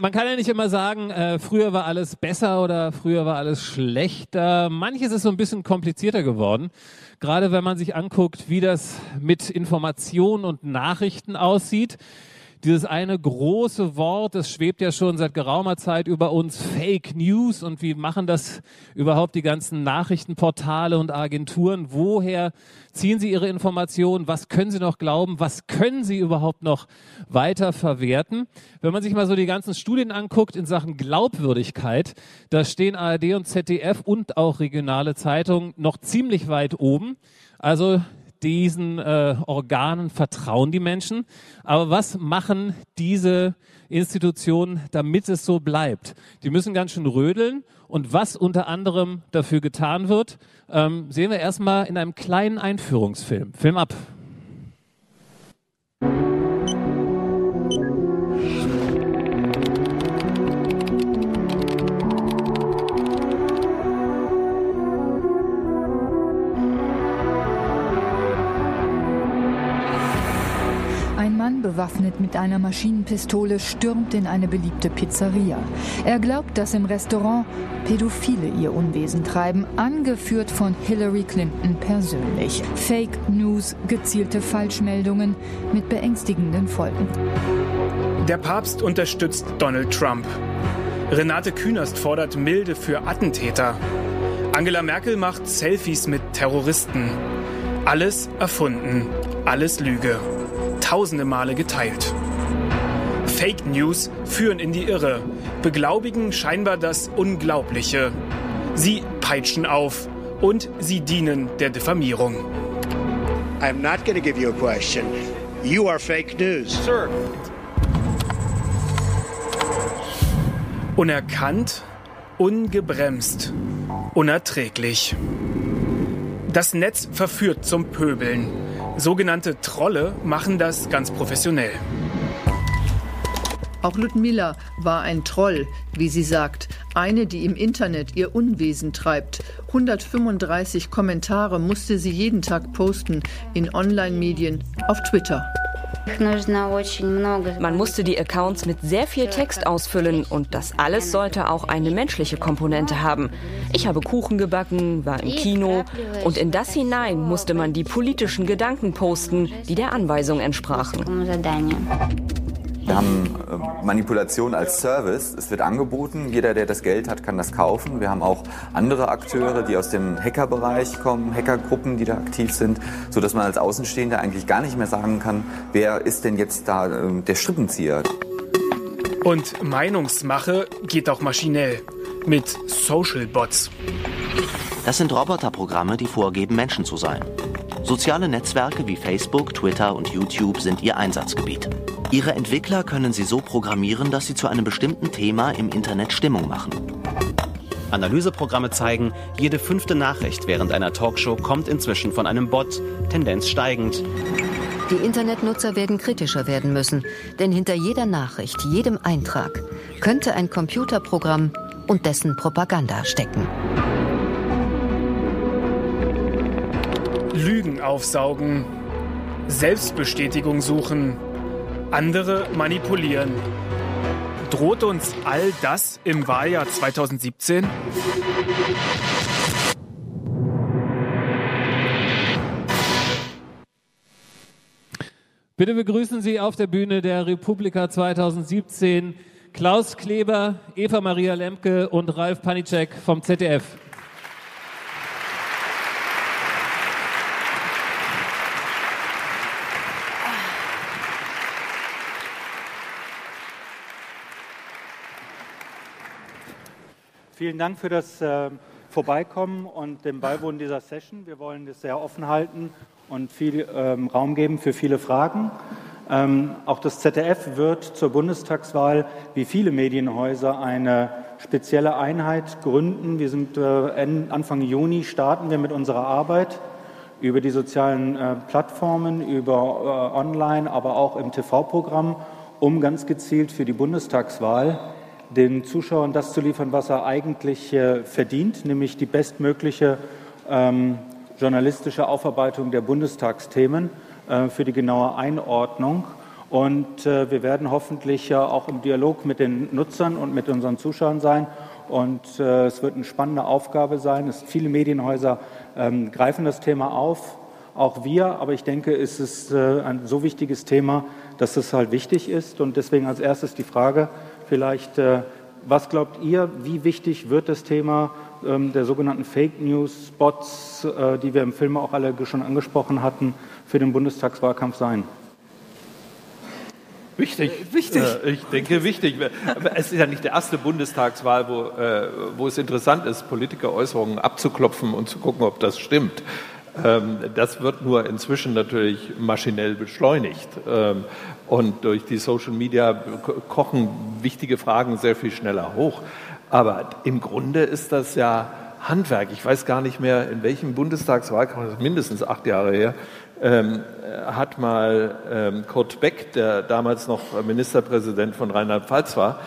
Man kann ja nicht immer sagen, äh, früher war alles besser oder früher war alles schlechter. Manches ist so ein bisschen komplizierter geworden. Gerade wenn man sich anguckt, wie das mit Informationen und Nachrichten aussieht dieses eine große Wort, das schwebt ja schon seit geraumer Zeit über uns, Fake News. Und wie machen das überhaupt die ganzen Nachrichtenportale und Agenturen? Woher ziehen sie ihre Informationen? Was können sie noch glauben? Was können sie überhaupt noch weiter verwerten? Wenn man sich mal so die ganzen Studien anguckt in Sachen Glaubwürdigkeit, da stehen ARD und ZDF und auch regionale Zeitungen noch ziemlich weit oben. Also diesen äh, Organen vertrauen die Menschen. Aber was machen diese Institutionen, damit es so bleibt? Die müssen ganz schön rödeln. Und was unter anderem dafür getan wird, ähm, sehen wir erstmal in einem kleinen Einführungsfilm. Film ab. Bewaffnet mit einer Maschinenpistole stürmt in eine beliebte Pizzeria. Er glaubt, dass im Restaurant Pädophile ihr Unwesen treiben, angeführt von Hillary Clinton persönlich. Fake News, gezielte Falschmeldungen mit beängstigenden Folgen. Der Papst unterstützt Donald Trump. Renate Künast fordert Milde für Attentäter. Angela Merkel macht Selfies mit Terroristen. Alles erfunden, alles Lüge tausende Male geteilt. Fake News führen in die Irre, beglaubigen scheinbar das Unglaubliche. Sie peitschen auf und sie dienen der Diffamierung. I'm not going to give you a question. You are fake news. Sir. Unerkannt, ungebremst, unerträglich. Das Netz verführt zum Pöbeln. Sogenannte Trolle machen das ganz professionell. Auch Ludmilla war ein Troll, wie sie sagt. Eine, die im Internet ihr Unwesen treibt. 135 Kommentare musste sie jeden Tag posten in Online-Medien auf Twitter. Man musste die Accounts mit sehr viel Text ausfüllen und das alles sollte auch eine menschliche Komponente haben. Ich habe Kuchen gebacken, war im Kino und in das hinein musste man die politischen Gedanken posten, die der Anweisung entsprachen. Wir haben äh, Manipulation als Service. Es wird angeboten. Jeder, der das Geld hat, kann das kaufen. Wir haben auch andere Akteure, die aus dem Hackerbereich kommen, Hackergruppen, die da aktiv sind, so dass man als Außenstehender eigentlich gar nicht mehr sagen kann, wer ist denn jetzt da äh, der Strippenzieher. Und Meinungsmache geht auch maschinell mit Social Bots. Das sind Roboterprogramme, die vorgeben, Menschen zu sein. Soziale Netzwerke wie Facebook, Twitter und YouTube sind ihr Einsatzgebiet. Ihre Entwickler können sie so programmieren, dass sie zu einem bestimmten Thema im Internet Stimmung machen. Analyseprogramme zeigen, jede fünfte Nachricht während einer Talkshow kommt inzwischen von einem Bot, Tendenz steigend. Die Internetnutzer werden kritischer werden müssen, denn hinter jeder Nachricht, jedem Eintrag könnte ein Computerprogramm und dessen Propaganda stecken. Lügen aufsaugen, Selbstbestätigung suchen, andere manipulieren. Droht uns all das im Wahljahr 2017? Bitte begrüßen Sie auf der Bühne der Republika 2017 Klaus Kleber, Eva Maria Lemke und Ralf Panicek vom ZDF. Vielen Dank für das äh, Vorbeikommen und dem Beiwohnen dieser Session. Wir wollen das sehr offen halten und viel ähm, Raum geben für viele Fragen. Ähm, auch das ZDF wird zur Bundestagswahl, wie viele Medienhäuser, eine spezielle Einheit gründen. Wir sind äh, Anfang Juni starten wir mit unserer Arbeit über die sozialen äh, Plattformen, über äh, Online, aber auch im TV-Programm, um ganz gezielt für die Bundestagswahl den Zuschauern das zu liefern, was er eigentlich äh, verdient, nämlich die bestmögliche ähm, journalistische Aufarbeitung der Bundestagsthemen äh, für die genaue Einordnung Und äh, wir werden hoffentlich ja auch im Dialog mit den Nutzern und mit unseren Zuschauern sein. Und äh, es wird eine spannende Aufgabe sein. Es, viele Medienhäuser ähm, greifen das Thema auf, auch wir. Aber ich denke, es ist äh, ein so wichtiges Thema, dass es halt wichtig ist. Und deswegen als erstes die Frage vielleicht, äh, was glaubt ihr, wie wichtig wird das Thema ähm, der sogenannten Fake News Spots, äh, die wir im Film auch alle schon angesprochen hatten, für den Bundestagswahlkampf sein? Wichtig. Äh, wichtig. Äh, ich denke wichtig. Aber es ist ja nicht die erste Bundestagswahl, wo, äh, wo es interessant ist, Politikeräußerungen abzuklopfen und zu gucken, ob das stimmt. Ähm, das wird nur inzwischen natürlich maschinell beschleunigt. Ähm, und durch die Social Media kochen wichtige Fragen sehr viel schneller hoch. Aber im Grunde ist das ja Handwerk. Ich weiß gar nicht mehr, in welchem Bundestagswahlkampf, mindestens acht Jahre her, ähm, hat mal Kurt Beck, der damals noch Ministerpräsident von Rheinland-Pfalz war,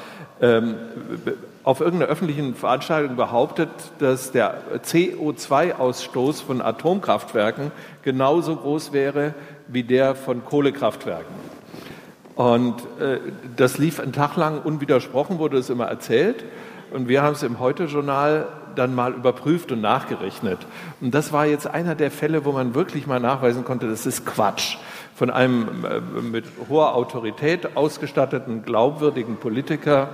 auf irgendeiner öffentlichen Veranstaltung behauptet, dass der CO2-Ausstoß von Atomkraftwerken genauso groß wäre wie der von Kohlekraftwerken. Und äh, das lief einen Tag lang unwidersprochen, wurde es immer erzählt. Und wir haben es im Heute-Journal dann mal überprüft und nachgerechnet. Und das war jetzt einer der Fälle, wo man wirklich mal nachweisen konnte, das ist Quatsch. Von einem äh, mit hoher Autorität ausgestatteten, glaubwürdigen Politiker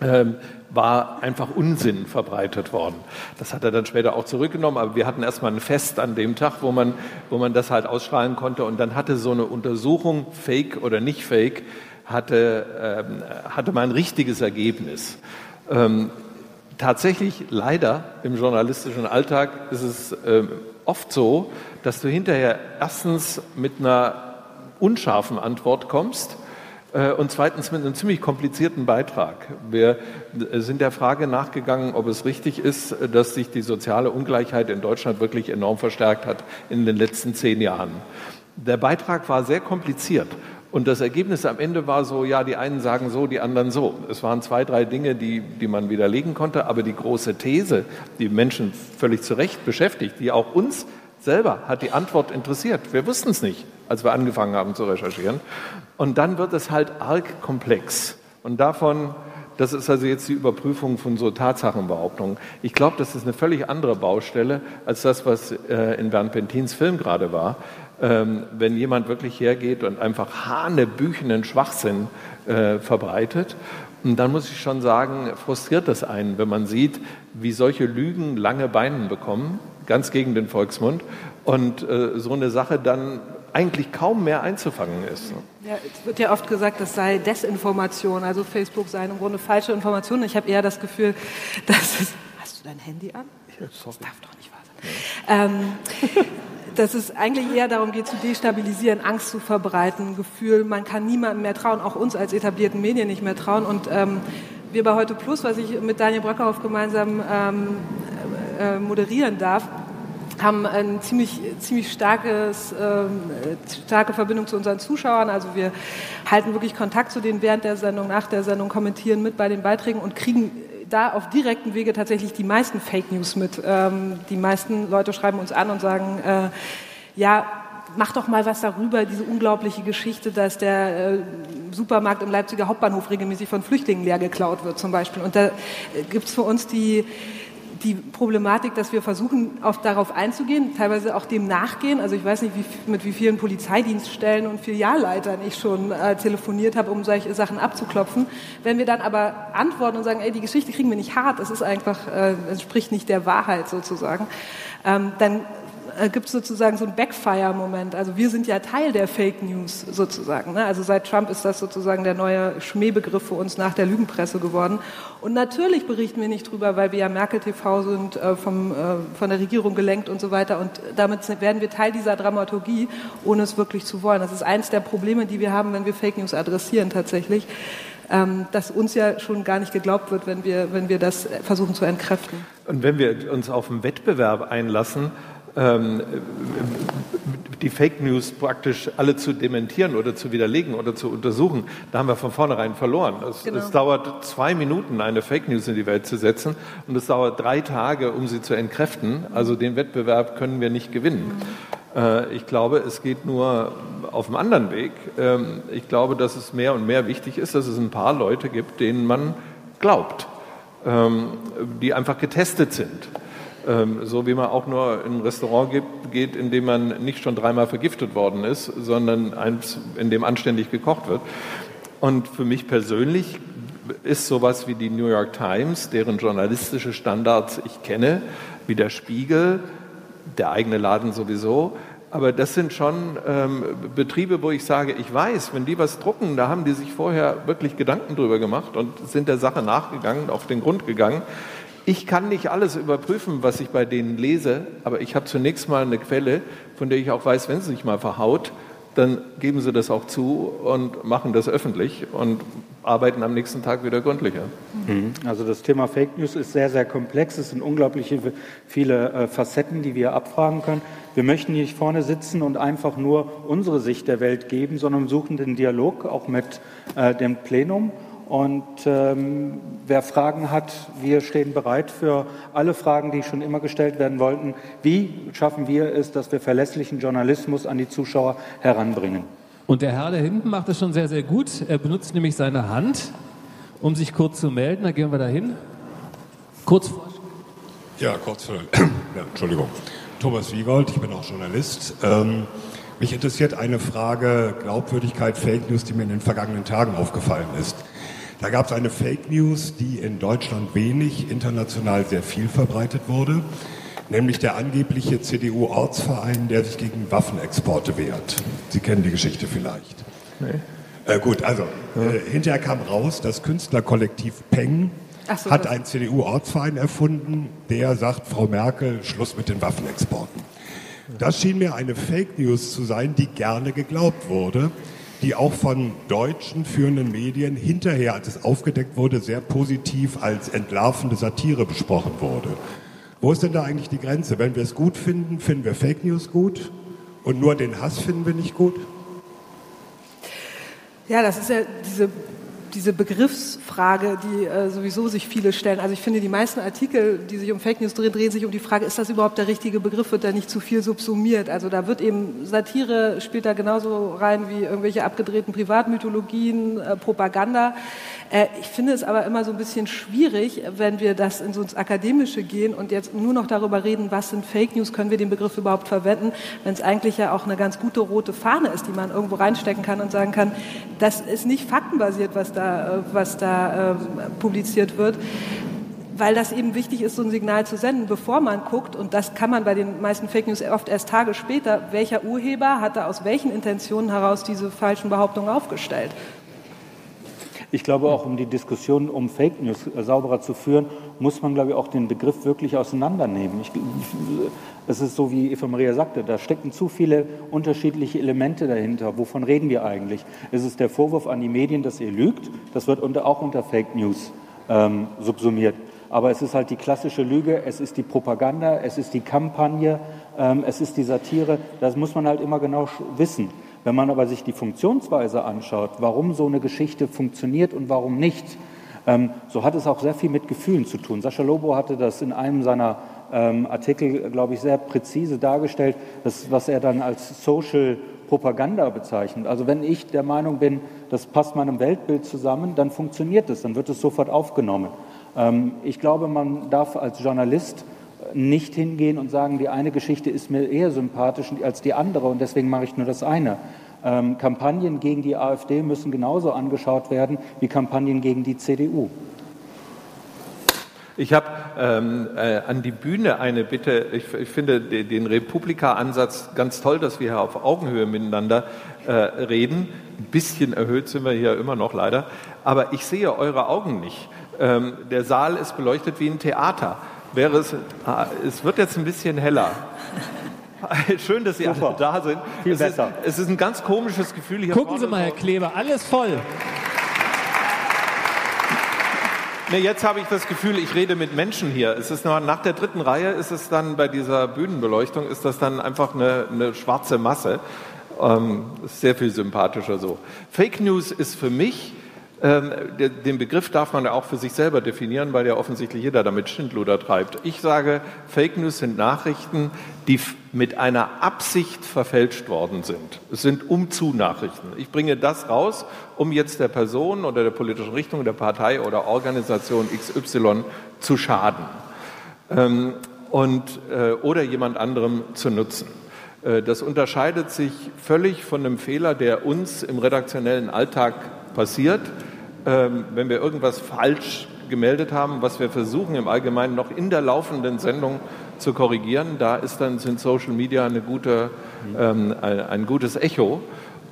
ähm, war einfach Unsinn verbreitet worden. Das hat er dann später auch zurückgenommen, aber wir hatten erstmal ein Fest an dem Tag, wo man, wo man das halt ausstrahlen konnte. Und dann hatte so eine Untersuchung, fake oder nicht fake, hatte, ähm, hatte man ein richtiges Ergebnis. Ähm, tatsächlich leider im journalistischen Alltag ist es äh, oft so, dass du hinterher erstens mit einer unscharfen Antwort kommst und zweitens mit einem ziemlich komplizierten Beitrag. Wir sind der Frage nachgegangen, ob es richtig ist, dass sich die soziale Ungleichheit in Deutschland wirklich enorm verstärkt hat in den letzten zehn Jahren. Der Beitrag war sehr kompliziert und das Ergebnis am Ende war so, ja, die einen sagen so, die anderen so. Es waren zwei, drei Dinge, die, die man widerlegen konnte, aber die große These, die Menschen völlig zu Recht beschäftigt, die auch uns selber hat die Antwort interessiert. Wir wussten es nicht, als wir angefangen haben zu recherchieren. Und dann wird es halt arg komplex. Und davon, das ist also jetzt die Überprüfung von so Tatsachenbehauptungen. Ich glaube, das ist eine völlig andere Baustelle als das, was äh, in Bernd Pentins Film gerade war ähm, wenn jemand wirklich hergeht und einfach hanebüchenen Schwachsinn äh, verbreitet. Und dann muss ich schon sagen, frustriert das einen, wenn man sieht, wie solche Lügen lange Beinen bekommen, ganz gegen den Volksmund, und äh, so eine Sache dann eigentlich kaum mehr einzufangen ist. Ja, es wird ja oft gesagt, das sei Desinformation, also Facebook sei im Grunde falsche Informationen. Ich habe eher das Gefühl, dass es... Hast du dein Handy an? Ja, das darf doch nicht wahr sein. Ähm, dass es eigentlich eher darum geht, zu destabilisieren, Angst zu verbreiten, Gefühl, man kann niemandem mehr trauen, auch uns als etablierten Medien nicht mehr trauen. Und ähm, wir bei Heute Plus, was ich mit Daniel Bröckerhoff gemeinsam ähm, äh, moderieren darf, haben ein ziemlich, ziemlich starkes, ähm, starke Verbindung zu unseren Zuschauern. Also wir halten wirklich Kontakt zu denen während der Sendung, nach der Sendung, kommentieren mit bei den Beiträgen und kriegen da auf direkten Wege tatsächlich die meisten Fake News mit. Ähm, die meisten Leute schreiben uns an und sagen, äh, ja, mach doch mal was darüber, diese unglaubliche Geschichte, dass der äh, Supermarkt im Leipziger Hauptbahnhof regelmäßig von Flüchtlingen leer geklaut wird zum Beispiel. Und da äh, gibt es für uns die die Problematik, dass wir versuchen, auf, darauf einzugehen, teilweise auch dem nachgehen. Also ich weiß nicht, wie, mit wie vielen Polizeidienststellen und Filialleitern ich schon äh, telefoniert habe, um solche Sachen abzuklopfen. Wenn wir dann aber antworten und sagen, ey, die Geschichte kriegen wir nicht hart, es ist einfach, äh, entspricht nicht der Wahrheit sozusagen, ähm, dann äh, gibt es sozusagen so einen Backfire-Moment. Also wir sind ja Teil der Fake News sozusagen. Ne? Also seit Trump ist das sozusagen der neue Schmähbegriff für uns nach der Lügenpresse geworden. Und natürlich berichten wir nicht drüber, weil wir ja Merkel TV sind, äh, vom, äh, von der Regierung gelenkt und so weiter. Und damit werden wir Teil dieser Dramaturgie, ohne es wirklich zu wollen. Das ist eines der Probleme, die wir haben, wenn wir Fake News adressieren tatsächlich. Ähm, dass uns ja schon gar nicht geglaubt wird, wenn wir, wenn wir das versuchen zu entkräften. Und wenn wir uns auf einen Wettbewerb einlassen, ähm, die Fake News praktisch alle zu dementieren oder zu widerlegen oder zu untersuchen, da haben wir von vornherein verloren. Es, genau. es, dauert zwei Minuten, eine Fake News in die Welt zu setzen und es dauert drei Tage, um sie zu entkräften. Also den Wettbewerb können wir nicht gewinnen. Mhm. Äh, ich glaube, es geht nur auf einem anderen Weg. Ähm, ich glaube, dass es mehr und mehr wichtig ist, dass es ein paar Leute gibt, denen man glaubt, ähm, die einfach getestet sind. Ähm, so wie man auch nur in ein Restaurant geht, in dem man nicht schon dreimal vergiftet worden ist, sondern eins, in dem anständig gekocht wird. Und für mich persönlich ist sowas wie die New York Times, deren journalistische Standards ich kenne, wie der Spiegel, der eigene Laden sowieso. Aber das sind schon ähm, Betriebe, wo ich sage, ich weiß, wenn die was drucken, da haben die sich vorher wirklich Gedanken drüber gemacht und sind der Sache nachgegangen, auf den Grund gegangen. Ich kann nicht alles überprüfen, was ich bei denen lese, aber ich habe zunächst mal eine Quelle, von der ich auch weiß, wenn sie sich mal verhaut, dann geben sie das auch zu und machen das öffentlich und arbeiten am nächsten Tag wieder gründlicher. Mhm. Also das Thema Fake News ist sehr, sehr komplex. Es sind unglaublich viele äh, Facetten, die wir abfragen können. Wir möchten hier nicht vorne sitzen und einfach nur unsere Sicht der Welt geben, sondern suchen den Dialog auch mit äh, dem Plenum. Und ähm, wer Fragen hat, wir stehen bereit für alle Fragen, die schon immer gestellt werden wollten. Wie schaffen wir es, dass wir verlässlichen Journalismus an die Zuschauer heranbringen? Und der Herr da hinten macht das schon sehr, sehr gut. Er benutzt nämlich seine Hand, um sich kurz zu melden. Da gehen wir da hin. Kurz vor. Ja, kurz vor. Ja, Entschuldigung. Thomas Wiegold, ich bin auch Journalist. Ähm, mich interessiert eine Frage Glaubwürdigkeit Fake News, die mir in den vergangenen Tagen aufgefallen ist. Da gab es eine Fake News, die in Deutschland wenig, international sehr viel verbreitet wurde, nämlich der angebliche CDU-Ortsverein, der sich gegen Waffenexporte wehrt. Sie kennen die Geschichte vielleicht. Nee. Äh, gut, also äh, hinterher kam raus, das Künstlerkollektiv Peng so, hat einen CDU-Ortsverein erfunden, der sagt, Frau Merkel, Schluss mit den Waffenexporten. Das schien mir eine Fake News zu sein, die gerne geglaubt wurde die auch von deutschen führenden Medien hinterher, als es aufgedeckt wurde, sehr positiv als entlarvende Satire besprochen wurde. Wo ist denn da eigentlich die Grenze? Wenn wir es gut finden, finden wir Fake News gut und nur den Hass finden wir nicht gut? Ja, das ist ja diese diese Begriffsfrage, die äh, sowieso sich viele stellen. Also ich finde, die meisten Artikel, die sich um Fake News drehen, drehen sich um die Frage, ist das überhaupt der richtige Begriff, wird da nicht zu viel subsumiert? Also da wird eben Satire spielt da genauso rein wie irgendwelche abgedrehten Privatmythologien, äh, Propaganda. Äh, ich finde es aber immer so ein bisschen schwierig, wenn wir das in so ins Akademische gehen und jetzt nur noch darüber reden, was sind Fake News, können wir den Begriff überhaupt verwenden, wenn es eigentlich ja auch eine ganz gute rote Fahne ist, die man irgendwo reinstecken kann und sagen kann, das ist nicht faktenbasiert, was da, äh, was da äh, publiziert wird weil das eben wichtig ist, so ein Signal zu senden, bevor man guckt, und das kann man bei den meisten Fake News oft erst Tage später, welcher Urheber hat da aus welchen Intentionen heraus diese falschen Behauptungen aufgestellt. Ich glaube auch, um die Diskussion um Fake News sauberer zu führen, muss man, glaube ich, auch den Begriff wirklich auseinandernehmen. Ich, es ist so, wie Eva Maria sagte, da stecken zu viele unterschiedliche Elemente dahinter. Wovon reden wir eigentlich? Ist es der Vorwurf an die Medien, dass ihr lügt? Das wird unter, auch unter Fake News ähm, subsumiert. Aber es ist halt die klassische Lüge, es ist die Propaganda, es ist die Kampagne, ähm, es ist die Satire. Das muss man halt immer genau wissen. Wenn man aber sich die Funktionsweise anschaut, warum so eine Geschichte funktioniert und warum nicht, ähm, so hat es auch sehr viel mit Gefühlen zu tun. Sascha Lobo hatte das in einem seiner ähm, Artikel, glaube ich, sehr präzise dargestellt, das, was er dann als Social Propaganda bezeichnet. Also wenn ich der Meinung bin, das passt meinem Weltbild zusammen, dann funktioniert es, dann wird es sofort aufgenommen. Ähm, ich glaube, man darf als Journalist nicht hingehen und sagen, die eine Geschichte ist mir eher sympathisch als die andere und deswegen mache ich nur das eine. Ähm, Kampagnen gegen die AfD müssen genauso angeschaut werden wie Kampagnen gegen die CDU. Ich habe ähm, äh, an die Bühne eine Bitte. Ich, ich finde den Republika-Ansatz ganz toll, dass wir hier auf Augenhöhe miteinander äh, reden. Ein bisschen erhöht sind wir hier immer noch leider. Aber ich sehe eure Augen nicht. Ähm, der Saal ist beleuchtet wie ein Theater wäre es, ah, es wird jetzt ein bisschen heller. Schön, dass Sie Super. alle da sind. Viel es besser. Ist, es ist ein ganz komisches Gefühl hier. Gucken Sie mal, Herr Kleber, alles voll. Nee, jetzt habe ich das Gefühl, ich rede mit Menschen hier. Es ist noch, nach der dritten Reihe ist es dann bei dieser Bühnenbeleuchtung ist das dann einfach eine, eine schwarze Masse. Ähm, ist sehr viel sympathischer so. Fake News ist für mich den Begriff darf man ja auch für sich selber definieren, weil ja offensichtlich jeder damit Schindluder treibt. Ich sage, Fake News sind Nachrichten, die mit einer Absicht verfälscht worden sind. Es sind Umzu-Nachrichten. Ich bringe das raus, um jetzt der Person oder der politischen Richtung, der Partei oder Organisation XY zu schaden ähm, und, äh, oder jemand anderem zu nutzen. Äh, das unterscheidet sich völlig von einem Fehler, der uns im redaktionellen Alltag passiert, ähm, wenn wir irgendwas falsch gemeldet haben, was wir versuchen im Allgemeinen noch in der laufenden Sendung zu korrigieren. Da ist dann, sind Social Media eine gute, ähm, ein gutes Echo.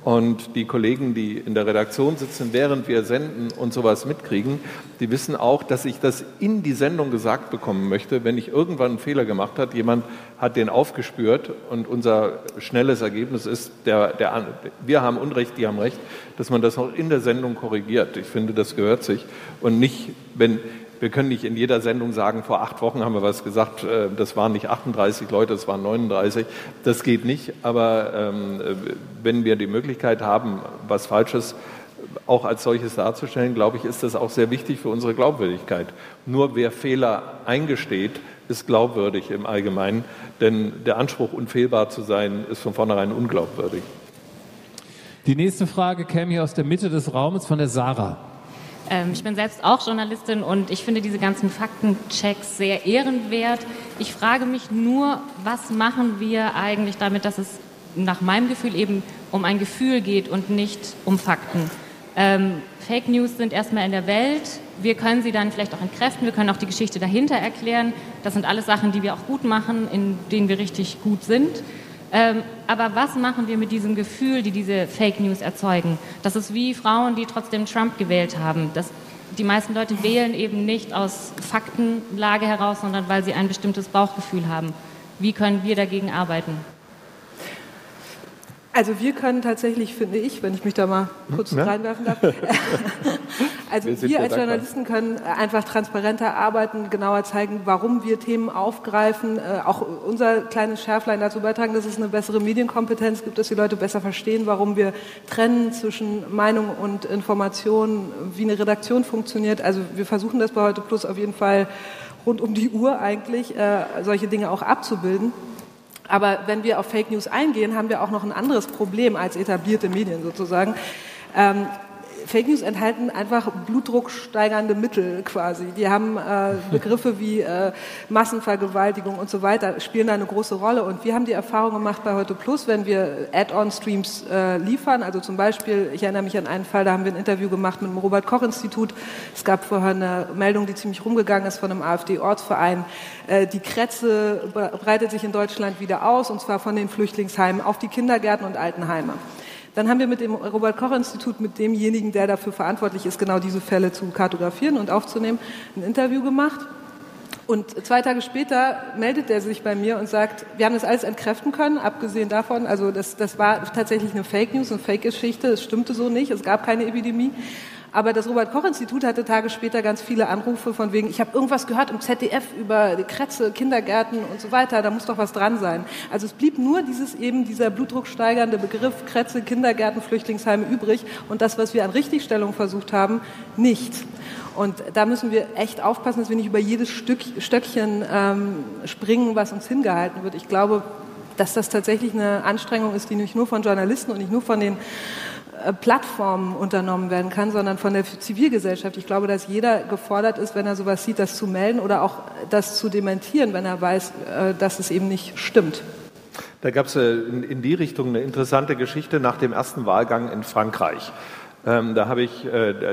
Und die Kollegen, die in der Redaktion sitzen, während wir senden und sowas mitkriegen, die wissen auch, dass ich das in die Sendung gesagt bekommen möchte, wenn ich irgendwann einen Fehler gemacht habe, jemand hat den aufgespürt und unser schnelles Ergebnis ist, der, der, wir haben Unrecht, die haben Recht, dass man das auch in der Sendung korrigiert. Ich finde, das gehört sich. Und nicht, wenn, wir können nicht in jeder Sendung sagen, vor acht Wochen haben wir was gesagt, äh, das waren nicht 38 Leute, das waren 39. Das geht nicht. Aber ähm, wenn wir die Möglichkeit haben, was Falsches auch als solches darzustellen, glaube ich, ist das auch sehr wichtig für unsere Glaubwürdigkeit. Nur wer Fehler eingesteht, ist glaubwürdig im Allgemeinen, denn der Anspruch, unfehlbar zu sein, ist von vornherein unglaubwürdig. Die nächste Frage käme hier aus der Mitte des Raumes von der Sarah. Ähm, ich bin selbst auch Journalistin und ich finde diese ganzen Faktenchecks sehr ehrenwert. Ich frage mich nur, was machen wir eigentlich damit, dass es nach meinem Gefühl eben um ein Gefühl geht und nicht um Fakten. Ähm, Fake News sind erstmal in der Welt. Wir können sie dann vielleicht auch entkräften. Wir können auch die Geschichte dahinter erklären. Das sind alles Sachen, die wir auch gut machen, in denen wir richtig gut sind. Ähm, aber was machen wir mit diesem Gefühl, die diese Fake News erzeugen? Das ist wie Frauen, die trotzdem Trump gewählt haben. Das, die meisten Leute wählen eben nicht aus Faktenlage heraus, sondern weil sie ein bestimmtes Bauchgefühl haben. Wie können wir dagegen arbeiten? Also wir können tatsächlich, finde ich, wenn ich mich da mal kurz ja? reinwerfen darf, also wir, wir als Journalisten können einfach transparenter arbeiten, genauer zeigen, warum wir Themen aufgreifen, äh, auch unser kleines Schärflein dazu beitragen, dass es eine bessere Medienkompetenz gibt, dass die Leute besser verstehen, warum wir trennen zwischen Meinung und Information, wie eine Redaktion funktioniert. Also wir versuchen das bei Heute Plus auf jeden Fall rund um die Uhr eigentlich, äh, solche Dinge auch abzubilden. Aber wenn wir auf Fake News eingehen, haben wir auch noch ein anderes Problem als etablierte Medien sozusagen. Ähm, Fake News enthalten einfach blutdrucksteigernde Mittel quasi. Die haben äh, Begriffe wie äh, Massenvergewaltigung und so weiter, spielen da eine große Rolle. Und wir haben die Erfahrung gemacht bei Heute Plus, wenn wir Add-on-Streams äh, liefern, also zum Beispiel, ich erinnere mich an einen Fall, da haben wir ein Interview gemacht mit dem Robert-Koch-Institut. Es gab vorher eine Meldung, die ziemlich rumgegangen ist von einem AfD-Ortsverein. Äh, die Kretze breitet sich in Deutschland wieder aus, und zwar von den Flüchtlingsheimen auf die Kindergärten und Altenheime. Dann haben wir mit dem Robert-Koch-Institut, mit demjenigen, der dafür verantwortlich ist, genau diese Fälle zu kartografieren und aufzunehmen, ein Interview gemacht. Und zwei Tage später meldet er sich bei mir und sagt, wir haben das alles entkräften können, abgesehen davon, also das, das war tatsächlich eine Fake News, eine Fake-Geschichte, es stimmte so nicht, es gab keine Epidemie. Aber das Robert-Koch-Institut hatte Tage später ganz viele Anrufe von wegen, ich habe irgendwas gehört im ZDF über die Kretze, Kindergärten und so weiter, da muss doch was dran sein. Also es blieb nur dieses eben dieser blutdrucksteigernde Begriff Kretze, Kindergärten, Flüchtlingsheime übrig und das, was wir an Richtigstellung versucht haben, nicht. Und da müssen wir echt aufpassen, dass wir nicht über jedes Stück, Stöckchen ähm, springen, was uns hingehalten wird. Ich glaube, dass das tatsächlich eine Anstrengung ist, die nicht nur von Journalisten und nicht nur von den Plattformen unternommen werden kann, sondern von der Zivilgesellschaft. Ich glaube, dass jeder gefordert ist, wenn er sowas sieht, das zu melden oder auch das zu dementieren, wenn er weiß, äh, dass es eben nicht stimmt. Da gab es äh, in die Richtung eine interessante Geschichte nach dem ersten Wahlgang in Frankreich. Ähm, da habe ich,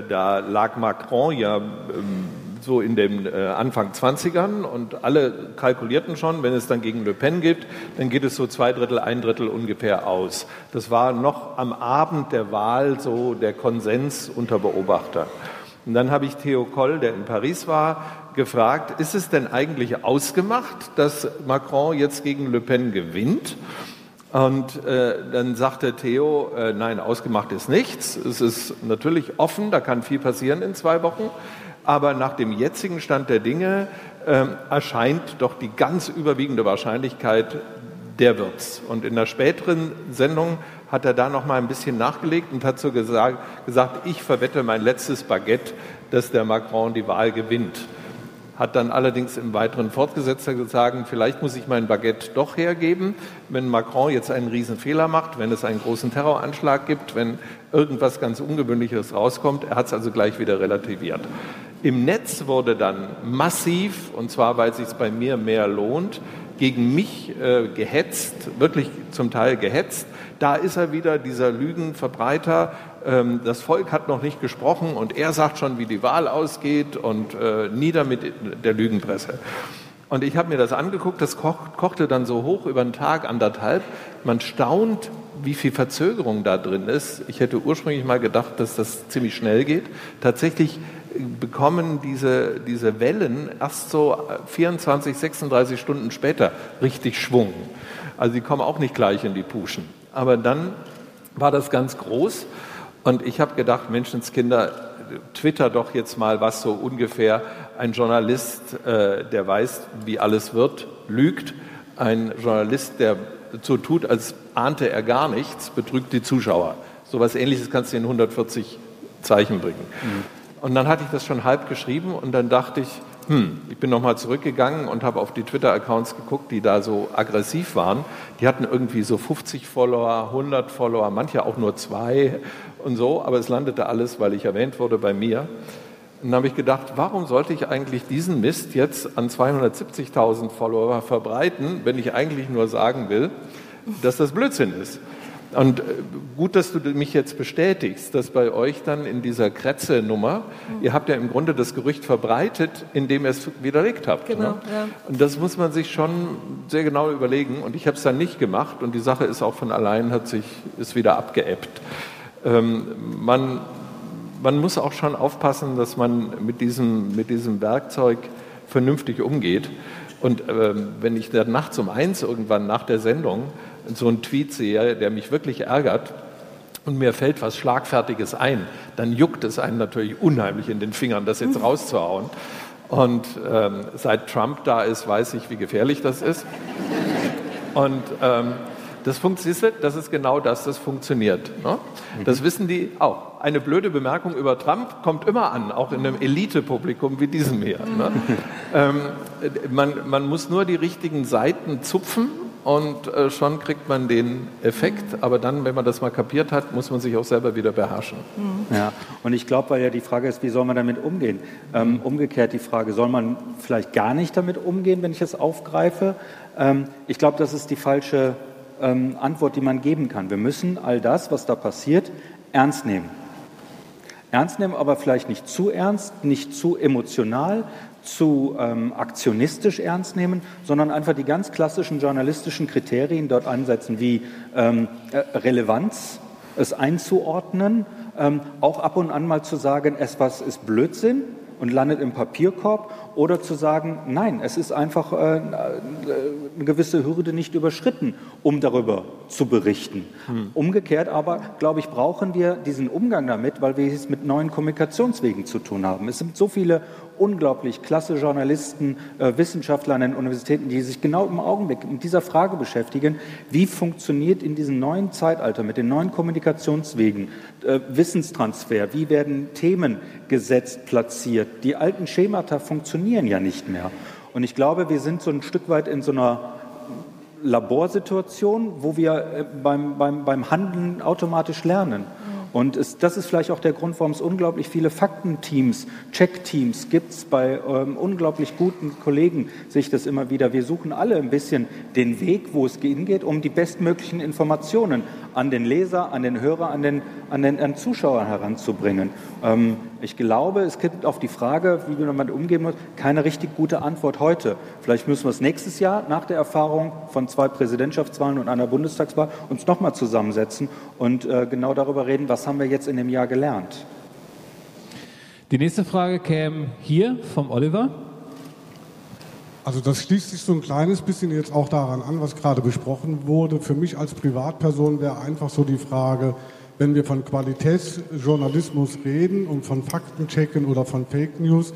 da lag Macron ja ähm, so in den äh, Anfang 20ern und alle kalkulierten schon, wenn es dann gegen Le Pen gibt, dann geht es so zwei Drittel, ein Drittel ungefähr aus. Das war noch am Abend der Wahl so der Konsens unter Beobachtern. Und dann habe ich Theo Koll, der in Paris war, gefragt, ist es denn eigentlich ausgemacht, dass Macron jetzt gegen Le Pen gewinnt? Und äh, dann sagte Theo, äh, nein, ausgemacht ist nichts. Es ist natürlich offen, da kann viel passieren in zwei Wochen. Aber nach dem jetzigen Stand der Dinge äh, erscheint doch die ganz überwiegende Wahrscheinlichkeit, der wird's. Und in einer späteren Sendung hat er da noch mal ein bisschen nachgelegt und hat so gesagt, gesagt ich verwette mein letztes Baguette, dass der Macron die Wahl gewinnt. Hat dann allerdings im weiteren fortgesetzt gesagt, vielleicht muss ich mein Baguette doch hergeben, wenn Macron jetzt einen Riesenfehler macht, wenn es einen großen Terroranschlag gibt, wenn irgendwas ganz Ungewöhnliches rauskommt. Er hat es also gleich wieder relativiert. Im Netz wurde dann massiv, und zwar weil es sich bei mir mehr lohnt, gegen mich äh, gehetzt, wirklich zum Teil gehetzt. Da ist er wieder, dieser Lügenverbreiter. Ähm, das Volk hat noch nicht gesprochen und er sagt schon, wie die Wahl ausgeht und äh, nieder mit der Lügenpresse. Und ich habe mir das angeguckt, das koch, kochte dann so hoch über einen Tag, anderthalb. Man staunt, wie viel Verzögerung da drin ist. Ich hätte ursprünglich mal gedacht, dass das ziemlich schnell geht. Tatsächlich bekommen diese, diese Wellen erst so 24, 36 Stunden später richtig Schwung. Also die kommen auch nicht gleich in die Puschen. Aber dann war das ganz groß und ich habe gedacht, Menschenskinder, twitter doch jetzt mal, was so ungefähr ein Journalist, äh, der weiß, wie alles wird, lügt. Ein Journalist, der so tut, als ahnte er gar nichts, betrügt die Zuschauer. So etwas Ähnliches kannst du in 140 Zeichen bringen. Mhm. Und dann hatte ich das schon halb geschrieben und dann dachte ich, hm, ich bin nochmal zurückgegangen und habe auf die Twitter-Accounts geguckt, die da so aggressiv waren. Die hatten irgendwie so 50 Follower, 100 Follower, manche auch nur zwei und so, aber es landete alles, weil ich erwähnt wurde bei mir. Und dann habe ich gedacht, warum sollte ich eigentlich diesen Mist jetzt an 270.000 Follower verbreiten, wenn ich eigentlich nur sagen will, dass das Blödsinn ist? Und äh, gut, dass du mich jetzt bestätigst, dass bei euch dann in dieser Kretze-Nummer, ihr habt ja im Grunde das Gerücht verbreitet, indem ihr es widerlegt habt. Genau, ne? ja. Und das muss man sich schon sehr genau überlegen. Und ich habe es dann nicht gemacht und die Sache ist auch von allein, hat sich, ist wieder abgeebbt. Ähm, man, man muss auch schon aufpassen, dass man mit diesem, mit diesem Werkzeug vernünftig umgeht. Und ähm, wenn ich dann nachts um eins irgendwann nach der Sendung so einen Tweet sehe, der mich wirklich ärgert und mir fällt was Schlagfertiges ein, dann juckt es einem natürlich unheimlich in den Fingern, das jetzt rauszuhauen. Und ähm, seit Trump da ist, weiß ich, wie gefährlich das ist. Und ähm, das funktioniert, das ist genau das, das funktioniert. Ne? Das wissen die auch. Eine blöde Bemerkung über Trump kommt immer an, auch in einem Elite-Publikum wie diesem hier. Ne? ähm, man, man muss nur die richtigen Seiten zupfen und äh, schon kriegt man den Effekt. Aber dann, wenn man das mal kapiert hat, muss man sich auch selber wieder beherrschen. Ja, und ich glaube, weil ja die Frage ist, wie soll man damit umgehen? Ähm, umgekehrt die Frage, soll man vielleicht gar nicht damit umgehen, wenn ich es aufgreife? Ähm, ich glaube, das ist die falsche ähm, Antwort, die man geben kann. Wir müssen all das, was da passiert, ernst nehmen. Ernst nehmen, aber vielleicht nicht zu ernst, nicht zu emotional, zu ähm, aktionistisch ernst nehmen, sondern einfach die ganz klassischen journalistischen Kriterien dort ansetzen, wie ähm, äh, Relevanz, es einzuordnen, ähm, auch ab und an mal zu sagen, etwas ist Blödsinn und landet im Papierkorb oder zu sagen, nein, es ist einfach äh, eine gewisse Hürde nicht überschritten, um darüber zu berichten. Hm. Umgekehrt aber, glaube ich, brauchen wir diesen Umgang damit, weil wir es mit neuen Kommunikationswegen zu tun haben. Es sind so viele unglaublich klasse Journalisten, äh, Wissenschaftler an den Universitäten, die sich genau im Augenblick mit dieser Frage beschäftigen, wie funktioniert in diesem neuen Zeitalter mit den neuen Kommunikationswegen äh, Wissenstransfer, wie werden Themen gesetzt, platziert. Die alten Schemata funktionieren ja nicht mehr. Und ich glaube, wir sind so ein Stück weit in so einer Laborsituation, wo wir äh, beim, beim, beim Handeln automatisch lernen. Und es, das ist vielleicht auch der Grund, warum es unglaublich viele Faktenteams, Checkteams gibt bei ähm, unglaublich guten Kollegen, sehe ich das immer wieder. Wir suchen alle ein bisschen den Weg, wo es hingeht, um die bestmöglichen Informationen an den Leser, an den Hörer, an den, an den, an Zuschauer heranzubringen. Ähm, ich glaube, es gibt auf die Frage, wie wir damit umgehen müssen, keine richtig gute Antwort heute. Vielleicht müssen wir es nächstes Jahr nach der Erfahrung von zwei Präsidentschaftswahlen und einer Bundestagswahl uns nochmal zusammensetzen und äh, genau darüber reden, was haben wir jetzt in dem Jahr gelernt. Die nächste Frage käme hier vom Oliver. Also das schließt sich so ein kleines bisschen jetzt auch daran an, was gerade besprochen wurde. Für mich als Privatperson wäre einfach so die Frage, wenn wir von Qualitätsjournalismus reden und von Faktenchecken oder von Fake News,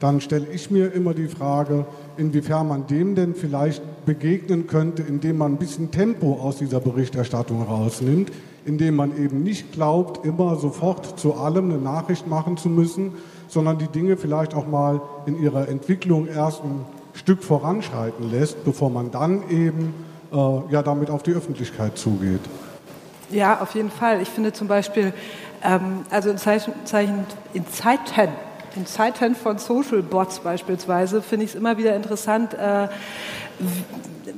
dann stelle ich mir immer die Frage, inwiefern man dem denn vielleicht begegnen könnte, indem man ein bisschen Tempo aus dieser Berichterstattung rausnimmt, indem man eben nicht glaubt, immer sofort zu allem eine Nachricht machen zu müssen, sondern die Dinge vielleicht auch mal in ihrer Entwicklung erst ein Stück voranschreiten lässt, bevor man dann eben äh, ja damit auf die Öffentlichkeit zugeht. Ja, auf jeden Fall. Ich finde zum Beispiel, ähm, also in, Zeichen, in Zeiten, in Zeiten von Social Bots beispielsweise, finde ich es immer wieder interessant, äh,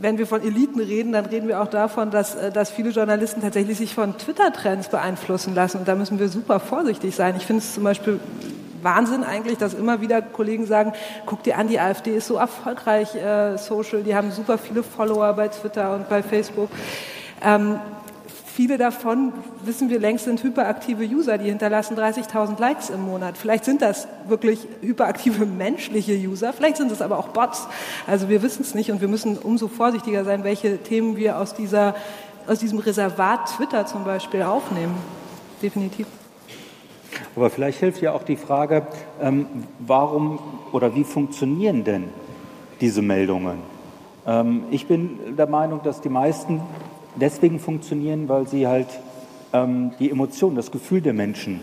wenn wir von Eliten reden, dann reden wir auch davon, dass, äh, dass viele Journalisten tatsächlich sich von Twitter-Trends beeinflussen lassen. Und da müssen wir super vorsichtig sein. Ich finde es zum Beispiel Wahnsinn eigentlich, dass immer wieder Kollegen sagen, guck dir an, die AfD ist so erfolgreich äh, social, die haben super viele Follower bei Twitter und bei Facebook. Ähm, Viele davon, wissen wir längst, sind hyperaktive User, die hinterlassen 30.000 Likes im Monat. Vielleicht sind das wirklich hyperaktive menschliche User, vielleicht sind es aber auch Bots. Also wir wissen es nicht und wir müssen umso vorsichtiger sein, welche Themen wir aus, dieser, aus diesem Reservat Twitter zum Beispiel aufnehmen. Definitiv. Aber vielleicht hilft ja auch die Frage, ähm, warum oder wie funktionieren denn diese Meldungen? Ähm, ich bin der Meinung, dass die meisten deswegen funktionieren, weil sie halt ähm, die Emotion, das Gefühl der Menschen,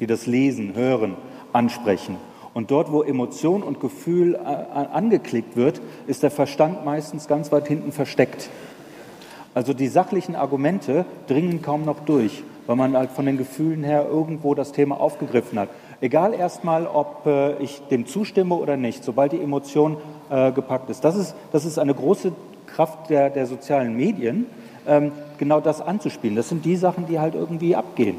die das lesen, hören, ansprechen. Und dort, wo Emotion und Gefühl äh, angeklickt wird, ist der Verstand meistens ganz weit hinten versteckt. Also die sachlichen Argumente dringen kaum noch durch, weil man halt von den Gefühlen her irgendwo das Thema aufgegriffen hat. Egal erstmal, ob äh, ich dem zustimme oder nicht, sobald die Emotion äh, gepackt ist. Das ist, das ist eine große Kraft der, der sozialen Medien, genau das anzuspielen. Das sind die Sachen, die halt irgendwie abgehen.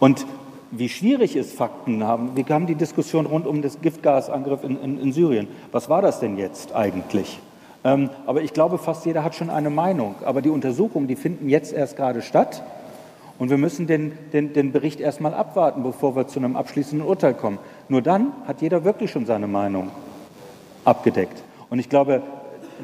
Und wie schwierig ist Fakten haben. Wir haben die Diskussion rund um den Giftgasangriff in, in, in, Syrien. Was war das denn jetzt eigentlich? Ähm, aber ich glaube, fast jeder hat schon eine Meinung. Aber die Untersuchungen, die finden jetzt erst gerade statt. Und wir müssen den, den, den Bericht erstmal abwarten, bevor wir zu einem abschließenden Urteil kommen. Nur dann hat jeder wirklich schon seine Meinung abgedeckt. Und ich glaube,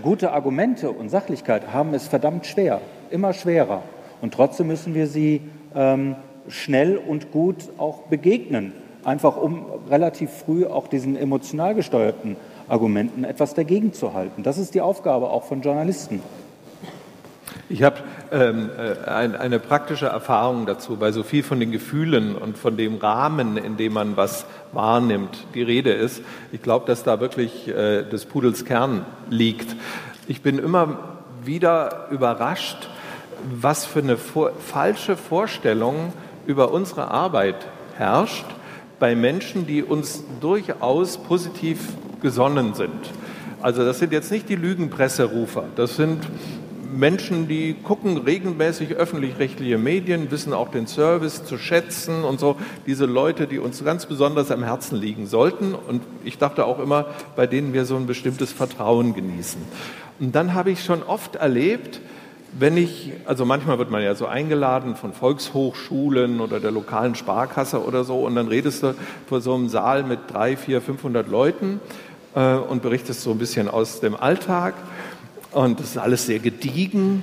gute Argumente und Sachlichkeit haben es verdammt schwer, immer schwerer. Und trotzdem müssen wir sie ähm, schnell und gut auch begegnen, einfach um relativ früh auch diesen emotional gesteuerten Argumenten etwas dagegen zu halten. Das ist die Aufgabe auch von Journalisten. Ich habe ähm, äh, ein, eine praktische Erfahrung dazu, weil so viel von den Gefühlen und von dem Rahmen, in dem man was wahrnimmt, die Rede ist. Ich glaube, dass da wirklich äh, des Pudels Kern liegt. Ich bin immer wieder überrascht, was für eine vor falsche Vorstellung über unsere Arbeit herrscht bei Menschen, die uns durchaus positiv gesonnen sind. Also das sind jetzt nicht die Lügenpresserufer, das sind Menschen, die gucken regelmäßig öffentlich-rechtliche Medien, wissen auch den Service zu schätzen und so. Diese Leute, die uns ganz besonders am Herzen liegen sollten. Und ich dachte auch immer, bei denen wir so ein bestimmtes Vertrauen genießen. Und dann habe ich schon oft erlebt, wenn ich, also manchmal wird man ja so eingeladen von Volkshochschulen oder der lokalen Sparkasse oder so, und dann redest du vor so einem Saal mit drei, vier, 500 Leuten äh, und berichtest so ein bisschen aus dem Alltag. Und das ist alles sehr gediegen.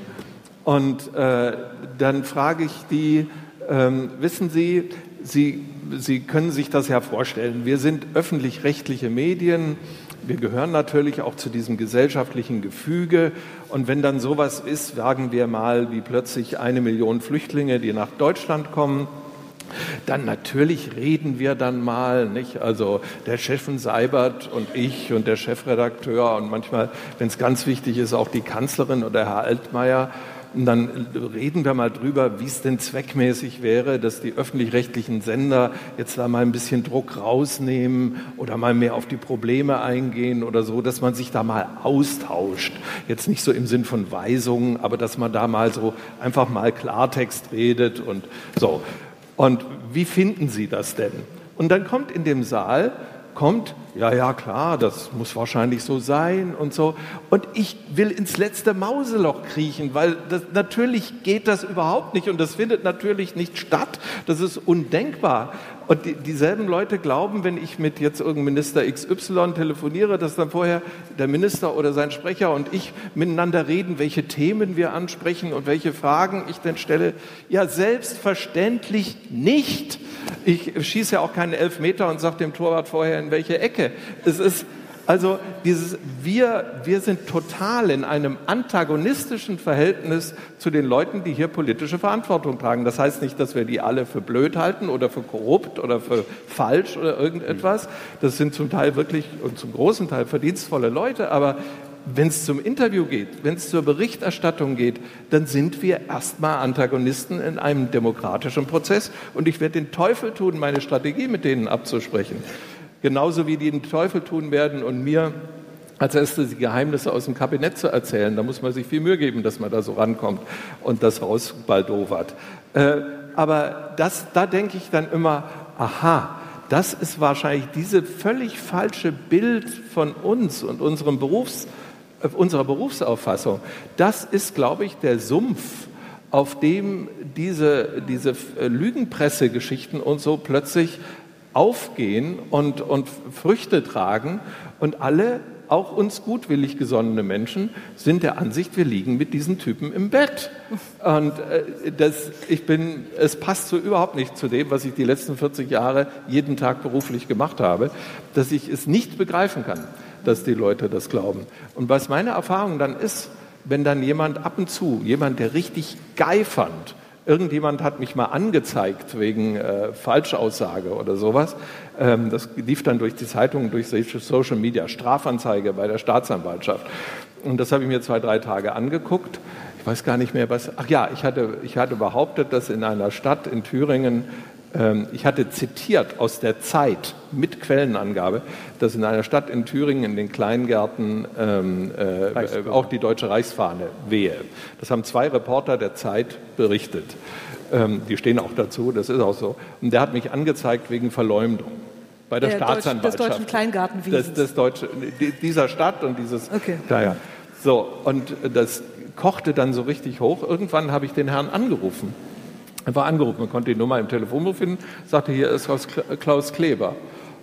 Und äh, dann frage ich die, ähm, wissen Sie, Sie, Sie können sich das ja vorstellen, wir sind öffentlich-rechtliche Medien, wir gehören natürlich auch zu diesem gesellschaftlichen Gefüge. Und wenn dann sowas ist, sagen wir mal, wie plötzlich eine Million Flüchtlinge, die nach Deutschland kommen, dann natürlich reden wir dann mal, nicht? Also der Chefin Seibert und ich und der Chefredakteur und manchmal, wenn es ganz wichtig ist, auch die Kanzlerin oder Herr Altmaier. Und dann reden wir mal drüber, wie es denn zweckmäßig wäre, dass die öffentlich-rechtlichen Sender jetzt da mal ein bisschen Druck rausnehmen oder mal mehr auf die Probleme eingehen oder so, dass man sich da mal austauscht. Jetzt nicht so im Sinn von Weisungen, aber dass man da mal so einfach mal Klartext redet und so. Und wie finden Sie das denn? Und dann kommt in dem Saal, kommt, ja, ja, klar, das muss wahrscheinlich so sein und so. Und ich will ins letzte Mauseloch kriechen, weil das, natürlich geht das überhaupt nicht und das findet natürlich nicht statt. Das ist undenkbar. Und die, dieselben Leute glauben, wenn ich mit jetzt irgendeinem Minister XY telefoniere, dass dann vorher der Minister oder sein Sprecher und ich miteinander reden, welche Themen wir ansprechen und welche Fragen ich denn stelle. Ja, selbstverständlich nicht. Ich schieße ja auch keinen Elfmeter und sage dem Torwart vorher in welche Ecke. Es ist Also dieses wir, wir sind total in einem antagonistischen Verhältnis zu den Leuten, die hier politische Verantwortung tragen. Das heißt nicht, dass wir die alle für blöd halten oder für korrupt oder für falsch oder irgendetwas. Das sind zum Teil wirklich und zum großen Teil verdienstvolle Leute, aber wenn es zum Interview geht, wenn es zur Berichterstattung geht, dann sind wir erstmal Antagonisten in einem demokratischen Prozess. Und ich werde den Teufel tun, meine Strategie mit denen abzusprechen. Genauso wie die den Teufel tun werden und mir als erstes die Geheimnisse aus dem Kabinett zu erzählen. Da muss man sich viel Mühe geben, dass man da so rankommt und das rausbaldowert. Äh, aber das, da denke ich dann immer, aha, das ist wahrscheinlich diese völlig falsche Bild von uns und unserem Berufs, äh, unserer Berufsauffassung. Das ist, glaube ich, der Sumpf, auf dem diese, diese äh, Lügenpressegeschichten und so plötzlich aufgehen und, und Früchte tragen und alle, auch uns gutwillig gesonnene Menschen, sind der Ansicht, wir liegen mit diesen Typen im Bett. Und äh, das, ich bin, es passt so überhaupt nicht zu dem, was ich die letzten 40 Jahre jeden Tag beruflich gemacht habe, dass ich es nicht begreifen kann, dass die Leute das glauben. Und was meine Erfahrung dann ist, wenn dann jemand ab und zu, jemand, der richtig geifernd Irgendjemand hat mich mal angezeigt wegen äh, Falschaussage oder sowas. Ähm, das lief dann durch die Zeitung, durch Social Media, Strafanzeige bei der Staatsanwaltschaft. Und das habe ich mir zwei, drei Tage angeguckt. Ich weiß gar nicht mehr, was. Ach ja, ich hatte, ich hatte behauptet, dass in einer Stadt in Thüringen ich hatte zitiert aus der Zeit mit Quellenangabe, dass in einer Stadt in Thüringen in den Kleingärten ähm, äh, auch die deutsche Reichsfahne wehe. Das haben zwei Reporter der Zeit berichtet. Ähm, die stehen auch dazu, das ist auch so. Und der hat mich angezeigt wegen Verleumdung bei der, der Staatsanwaltschaft. des deutschen Kleingartenwesens. Das, das deutsche, dieser Stadt und dieses. Okay. Naja. So, und das kochte dann so richtig hoch. Irgendwann habe ich den Herrn angerufen einfach angerufen. Man konnte die Nummer im Telefonbuch finden, sagte, hier ist Klaus Kleber.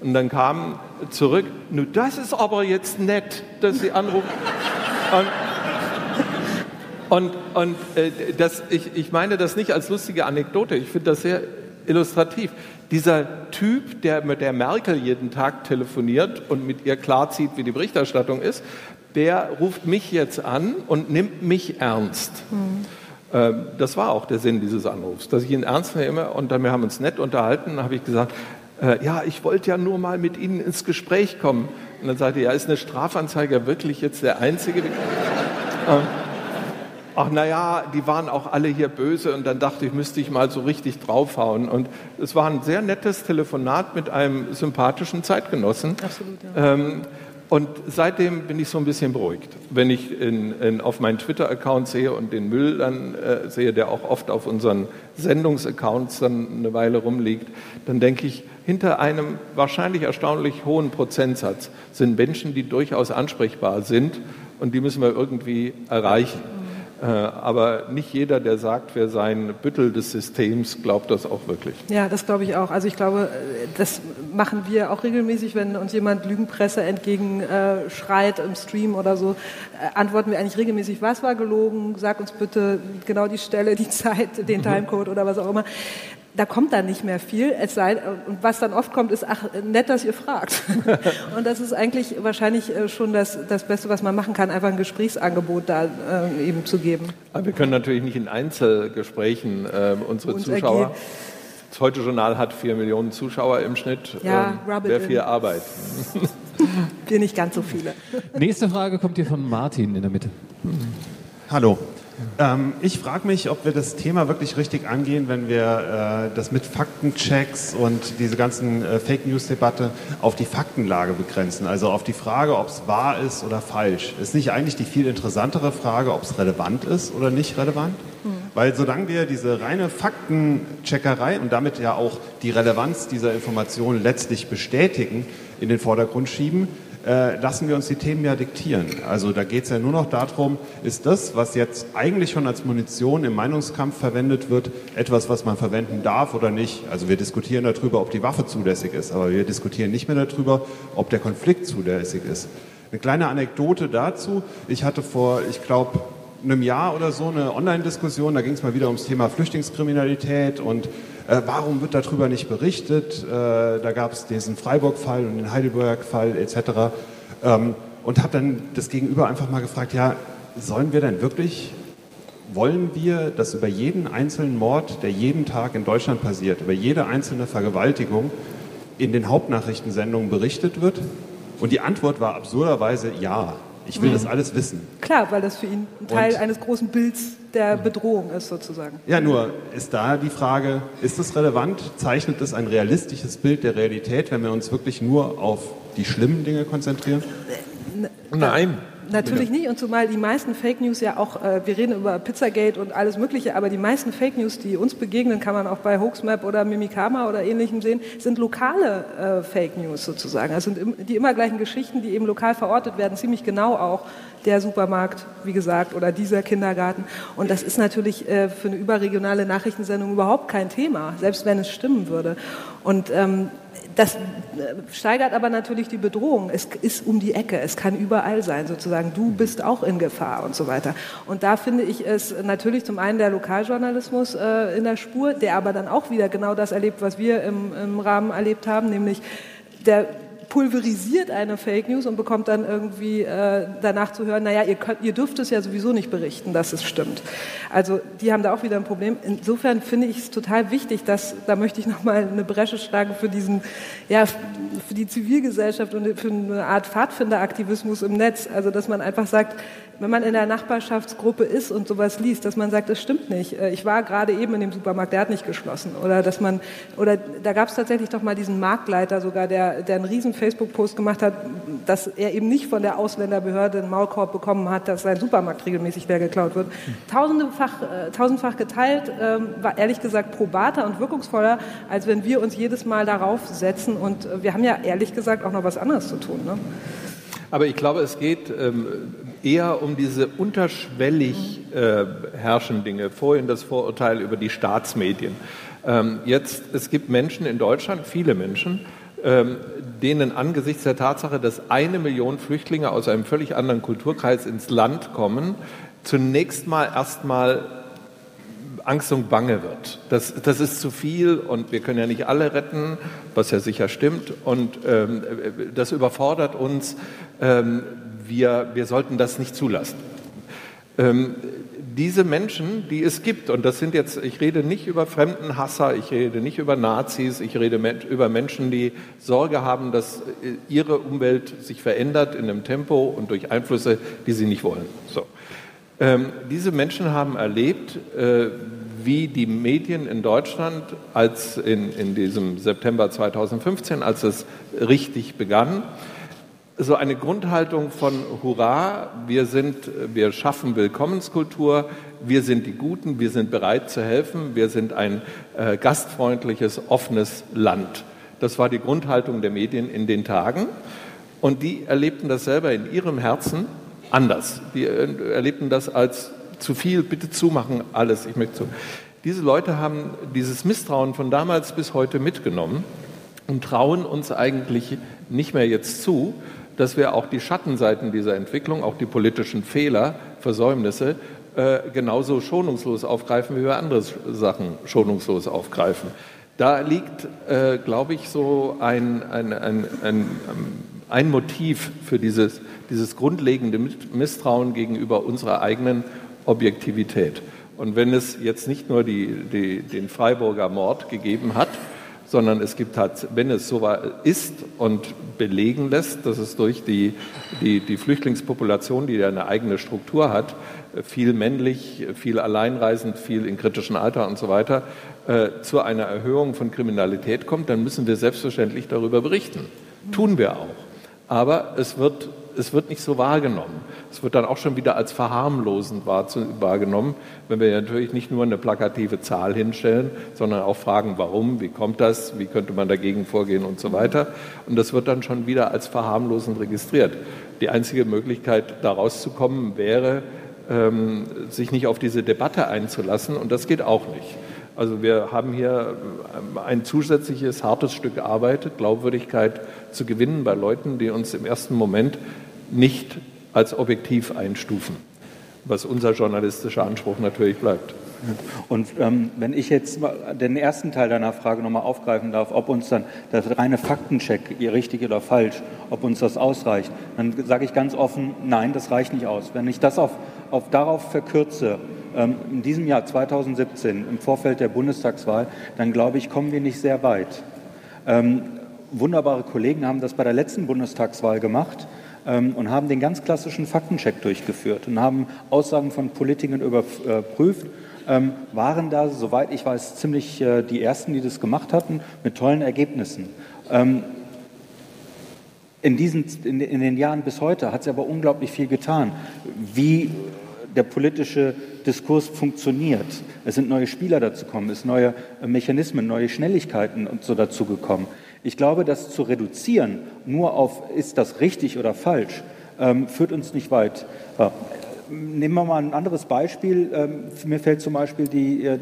Und dann kam zurück, nun, das ist aber jetzt nett, dass Sie anrufen. Und, und, und äh, das, ich, ich meine das nicht als lustige Anekdote, ich finde das sehr illustrativ. Dieser Typ, der mit der Merkel jeden Tag telefoniert und mit ihr klarzieht, wie die Berichterstattung ist, der ruft mich jetzt an und nimmt mich ernst. Mhm. Ähm, das war auch der Sinn dieses Anrufs, dass ich ihn ernst nehme und dann wir haben uns nett unterhalten, habe ich gesagt, äh, ja, ich wollte ja nur mal mit Ihnen ins Gespräch kommen. Und dann sagte er, ja, ist eine Strafanzeiger wirklich jetzt der Einzige? ähm, ach naja, die waren auch alle hier böse und dann dachte ich, müsste ich mal so richtig draufhauen. Und es war ein sehr nettes Telefonat mit einem sympathischen Zeitgenossen. Absolut, ja. Ähm, und seitdem bin ich so ein bisschen beruhigt. Wenn ich in, in, auf meinen Twitter-Account sehe und den Müll dann äh, sehe, der auch oft auf unseren Sendungsaccounts dann eine Weile rumliegt, dann denke ich, hinter einem wahrscheinlich erstaunlich hohen Prozentsatz sind Menschen, die durchaus ansprechbar sind und die müssen wir irgendwie erreichen. Äh, aber nicht jeder, der sagt, wir seien Büttel des Systems, glaubt das auch wirklich. Ja, das glaube ich auch. Also ich glaube, das machen wir auch regelmäßig, wenn uns jemand Lügenpresse entgegenschreit äh, im Stream oder so, äh, antworten wir eigentlich regelmäßig, was war gelogen, sag uns bitte genau die Stelle, die Zeit, den mhm. Timecode oder was auch immer da kommt dann nicht mehr viel. Es sei, und was dann oft kommt, ist, ach, nett, dass ihr fragt. und das ist eigentlich wahrscheinlich äh, schon das, das Beste, was man machen kann, einfach ein Gesprächsangebot da äh, eben zu geben. Aber wir können natürlich nicht in Einzelgesprächen äh, unsere Uns Zuschauer. Ergehen. Das Heute-Journal hat vier Millionen Zuschauer im Schnitt. Ja, ähm, Wäre viel Arbeit. wir nicht ganz so viele. Nächste Frage kommt hier von Martin in der Mitte. Hallo. Ähm, ich frage mich, ob wir das Thema wirklich richtig angehen, wenn wir äh, das mit Faktenchecks und diese ganzen äh, Fake News-Debatte auf die Faktenlage begrenzen. Also auf die Frage, ob es wahr ist oder falsch. Ist nicht eigentlich die viel interessantere Frage, ob es relevant ist oder nicht relevant? Mhm. Weil solange wir diese reine Faktencheckerei und damit ja auch die Relevanz dieser Informationen letztlich bestätigen, in den Vordergrund schieben, äh, lassen wir uns die Themen ja diktieren. Also da geht es ja nur noch darum, ist das, was jetzt eigentlich schon als Munition im Meinungskampf verwendet wird, etwas, was man verwenden darf oder nicht. Also wir diskutieren darüber, ob die Waffe zulässig ist, aber wir diskutieren nicht mehr darüber, ob der Konflikt zulässig ist. Eine kleine Anekdote dazu. Ich hatte vor, ich glaube, einem Jahr oder so eine Online-Diskussion, da ging es mal wieder ums Thema Flüchtlingskriminalität und äh, warum wird darüber nicht berichtet? Äh, da gab es diesen Freiburg-Fall und den Heidelberg-Fall etc. Ähm, und habe dann das Gegenüber einfach mal gefragt, ja, sollen wir denn wirklich, wollen wir, dass über jeden einzelnen Mord, der jeden Tag in Deutschland passiert, über jede einzelne Vergewaltigung in den Hauptnachrichtensendungen berichtet wird? Und die Antwort war absurderweise ja. Ich will mhm. das alles wissen. Klar, weil das für ihn ein Teil Und, eines großen Bilds der Bedrohung ist, sozusagen. Ja, nur ist da die Frage, ist das relevant? Zeichnet es ein realistisches Bild der Realität, wenn wir uns wirklich nur auf die schlimmen Dinge konzentrieren? Nein. Natürlich nicht und zumal die meisten Fake News ja auch, äh, wir reden über Pizzagate und alles Mögliche, aber die meisten Fake News, die uns begegnen, kann man auch bei Hoaxmap oder Mimikama oder ähnlichem sehen, sind lokale äh, Fake News sozusagen. Das sind im, die immer gleichen Geschichten, die eben lokal verortet werden, ziemlich genau auch der Supermarkt, wie gesagt, oder dieser Kindergarten. Und das ist natürlich äh, für eine überregionale Nachrichtensendung überhaupt kein Thema, selbst wenn es stimmen würde. Und ähm, das äh, steigert aber natürlich die Bedrohung. Es ist um die Ecke, es kann überall sein, sozusagen. Du bist auch in Gefahr und so weiter. Und da finde ich es natürlich zum einen der Lokaljournalismus äh, in der Spur, der aber dann auch wieder genau das erlebt, was wir im, im Rahmen erlebt haben, nämlich der pulverisiert eine Fake News und bekommt dann irgendwie äh, danach zu hören, naja, ihr, könnt, ihr dürft es ja sowieso nicht berichten, dass es stimmt. Also die haben da auch wieder ein Problem. Insofern finde ich es total wichtig, dass, da möchte ich nochmal eine Bresche schlagen für diesen, ja, für die Zivilgesellschaft und für eine Art Pfadfinderaktivismus im Netz. Also dass man einfach sagt, wenn man in der Nachbarschaftsgruppe ist und sowas liest, dass man sagt, das stimmt nicht. Äh, ich war gerade eben in dem Supermarkt, der hat nicht geschlossen. Oder dass man, oder da gab es tatsächlich doch mal diesen Marktleiter sogar, der, der einen riesen Facebook-Post gemacht hat, dass er eben nicht von der Ausländerbehörde einen Maulkorb bekommen hat, dass sein Supermarkt regelmäßig leer geklaut wird. Tausendfach, äh, tausendfach geteilt, äh, war ehrlich gesagt probater und wirkungsvoller, als wenn wir uns jedes Mal darauf setzen. Und äh, wir haben ja ehrlich gesagt auch noch was anderes zu tun. Ne? Aber ich glaube, es geht ähm, eher um diese unterschwellig äh, herrschenden Dinge. Vorhin das Vorurteil über die Staatsmedien. Ähm, jetzt, es gibt Menschen in Deutschland, viele Menschen, ähm, denen angesichts der Tatsache, dass eine Million Flüchtlinge aus einem völlig anderen Kulturkreis ins Land kommen, zunächst mal erstmal Angst und Bange wird. Das, das ist zu viel und wir können ja nicht alle retten, was ja sicher stimmt. Und ähm, das überfordert uns. Ähm, wir, wir sollten das nicht zulassen. Ähm, diese Menschen, die es gibt, und das sind jetzt, ich rede nicht über Fremdenhasser, ich rede nicht über Nazis, ich rede über Menschen, die Sorge haben, dass äh, ihre Umwelt sich verändert in einem Tempo und durch Einflüsse, die sie nicht wollen. So. Ähm, diese Menschen haben erlebt, äh, wie die Medien in Deutschland als in, in diesem September 2015, als es richtig begann, so eine Grundhaltung von Hurra, wir sind, wir schaffen Willkommenskultur, wir sind die Guten, wir sind bereit zu helfen, wir sind ein äh, gastfreundliches, offenes Land. Das war die Grundhaltung der Medien in den Tagen. Und die erlebten das selber in ihrem Herzen anders. Die äh, erlebten das als zu viel, bitte zumachen, alles, ich möchte zu. Diese Leute haben dieses Misstrauen von damals bis heute mitgenommen und trauen uns eigentlich nicht mehr jetzt zu, dass wir auch die Schattenseiten dieser Entwicklung, auch die politischen Fehler, Versäumnisse, äh, genauso schonungslos aufgreifen, wie wir andere Sachen schonungslos aufgreifen. Da liegt, äh, glaube ich, so ein, ein, ein, ein, ein Motiv für dieses, dieses grundlegende Misstrauen gegenüber unserer eigenen Objektivität. Und wenn es jetzt nicht nur die, die, den Freiburger Mord gegeben hat, sondern es gibt halt, wenn es so ist und belegen lässt, dass es durch die, die, die Flüchtlingspopulation, die ja eine eigene Struktur hat, viel männlich, viel alleinreisend, viel in kritischem Alter und so weiter, äh, zu einer Erhöhung von Kriminalität kommt, dann müssen wir selbstverständlich darüber berichten. Tun wir auch. Aber es wird es wird nicht so wahrgenommen. Es wird dann auch schon wieder als verharmlosend wahrgenommen, wenn wir natürlich nicht nur eine plakative Zahl hinstellen, sondern auch fragen, warum, wie kommt das, wie könnte man dagegen vorgehen und so weiter. Und das wird dann schon wieder als verharmlosend registriert. Die einzige Möglichkeit, da rauszukommen, wäre, ähm, sich nicht auf diese Debatte einzulassen. Und das geht auch nicht. Also wir haben hier ähm, ein zusätzliches hartes Stück Arbeit, Glaubwürdigkeit zu gewinnen bei Leuten, die uns im ersten Moment nicht als objektiv einstufen, was unser journalistischer Anspruch natürlich bleibt. Und ähm, wenn ich jetzt den ersten Teil deiner Frage nochmal aufgreifen darf, ob uns dann der reine Faktencheck, richtig oder falsch, ob uns das ausreicht, dann sage ich ganz offen, nein, das reicht nicht aus. Wenn ich das auf, auf darauf verkürze, ähm, in diesem Jahr 2017 im Vorfeld der Bundestagswahl, dann glaube ich, kommen wir nicht sehr weit. Ähm, wunderbare Kollegen haben das bei der letzten Bundestagswahl gemacht und haben den ganz klassischen Faktencheck durchgeführt und haben Aussagen von Politikern überprüft, ähm, waren da, soweit ich weiß, ziemlich äh, die Ersten, die das gemacht hatten, mit tollen Ergebnissen. Ähm, in, diesen, in, in den Jahren bis heute hat sie aber unglaublich viel getan, wie der politische Diskurs funktioniert. Es sind neue Spieler dazu gekommen, es sind neue Mechanismen, neue Schnelligkeiten und so dazu gekommen. Ich glaube, das zu reduzieren, nur auf ist das richtig oder falsch, ähm, führt uns nicht weit. Ja. Nehmen wir mal ein anderes Beispiel. Ähm, mir fällt zum Beispiel die, äh,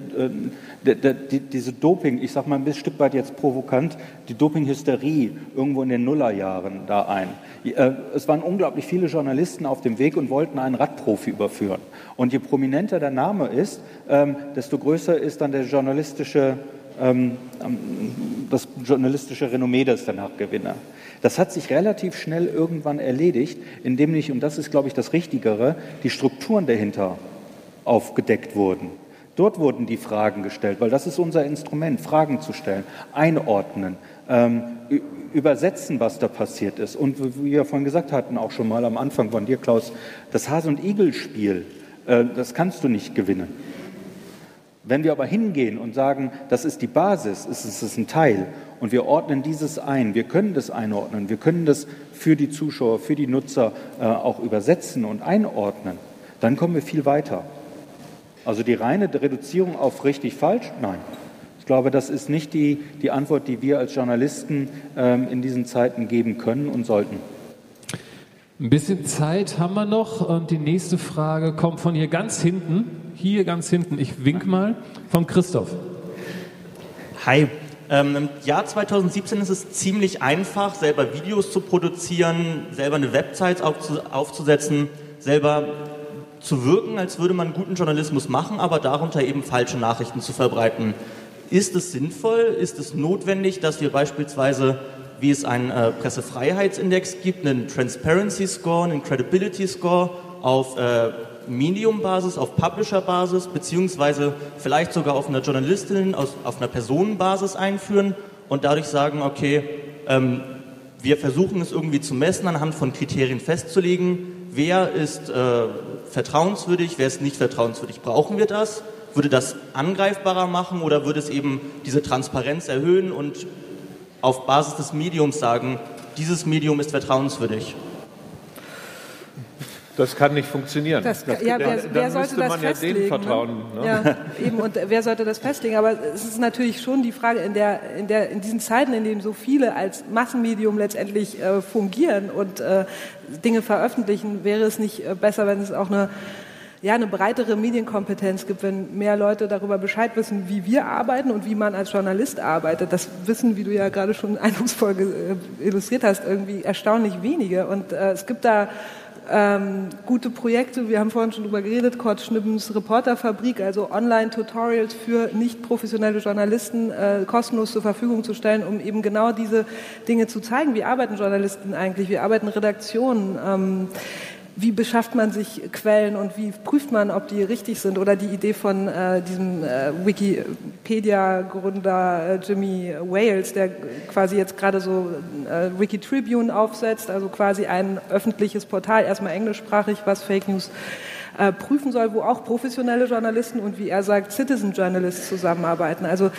die, die, diese Doping, ich sage mal ein Stück weit jetzt provokant, die Dopinghysterie irgendwo in den Nullerjahren da ein. Äh, es waren unglaublich viele Journalisten auf dem Weg und wollten einen Radprofi überführen. Und je prominenter der Name ist, ähm, desto größer ist dann der journalistische das journalistische Renommee des danach Gewinner. Das hat sich relativ schnell irgendwann erledigt, indem nicht, und das ist, glaube ich, das Richtigere, die Strukturen dahinter aufgedeckt wurden. Dort wurden die Fragen gestellt, weil das ist unser Instrument, Fragen zu stellen, einordnen, ähm, übersetzen, was da passiert ist. Und wie wir vorhin gesagt hatten, auch schon mal am Anfang von dir, Klaus, das Hase- und Igel-Spiel, äh, das kannst du nicht gewinnen. Wenn wir aber hingehen und sagen, das ist die Basis, es ist ein Teil und wir ordnen dieses ein, wir können das einordnen, wir können das für die Zuschauer, für die Nutzer äh, auch übersetzen und einordnen, dann kommen wir viel weiter. Also die reine Reduzierung auf richtig falsch? Nein. Ich glaube, das ist nicht die, die Antwort, die wir als Journalisten ähm, in diesen Zeiten geben können und sollten. Ein bisschen Zeit haben wir noch und die nächste Frage kommt von hier ganz hinten. Hier ganz hinten, ich wink mal, vom Christoph. Hi. Ähm, Im Jahr 2017 ist es ziemlich einfach, selber Videos zu produzieren, selber eine Website aufzusetzen, selber zu wirken, als würde man guten Journalismus machen, aber darunter eben falsche Nachrichten zu verbreiten. Ist es sinnvoll, ist es notwendig, dass wir beispielsweise wie es einen äh, Pressefreiheitsindex gibt, einen Transparency Score, einen Credibility Score auf äh, Medium-Basis, auf Publisher-Basis, beziehungsweise vielleicht sogar auf einer Journalistin, auf, auf einer Personenbasis einführen und dadurch sagen, okay, ähm, wir versuchen es irgendwie zu messen, anhand von Kriterien festzulegen, wer ist äh, vertrauenswürdig, wer ist nicht vertrauenswürdig. Brauchen wir das? Würde das angreifbarer machen oder würde es eben diese Transparenz erhöhen und auf Basis des Mediums sagen, dieses Medium ist vertrauenswürdig. Das kann nicht funktionieren. Das, das, ja, wer, wer sollte das man festlegen, ja denen vertrauen. Ne? Ja, eben. Und wer sollte das festlegen? Aber es ist natürlich schon die Frage, in, der, in, der, in diesen Zeiten, in denen so viele als Massenmedium letztendlich äh, fungieren und äh, Dinge veröffentlichen, wäre es nicht äh, besser, wenn es auch eine ja, eine breitere Medienkompetenz gibt, wenn mehr Leute darüber Bescheid wissen, wie wir arbeiten und wie man als Journalist arbeitet. Das wissen, wie du ja gerade schon eindrucksvoll äh, illustriert hast, irgendwie erstaunlich wenige. Und äh, es gibt da ähm, gute Projekte. Wir haben vorhin schon drüber geredet, Kurt Schnibbens Reporterfabrik, also Online-Tutorials für nicht professionelle Journalisten äh, kostenlos zur Verfügung zu stellen, um eben genau diese Dinge zu zeigen. Wie arbeiten Journalisten eigentlich? Wie arbeiten Redaktionen? Ähm, wie beschafft man sich Quellen und wie prüft man, ob die richtig sind? Oder die Idee von äh, diesem äh, Wikipedia-Gründer äh, Jimmy Wales, der quasi jetzt gerade so äh, Wikitribune aufsetzt, also quasi ein öffentliches Portal, erstmal englischsprachig, was Fake News äh, prüfen soll, wo auch professionelle Journalisten und wie er sagt, Citizen Journalists zusammenarbeiten. Also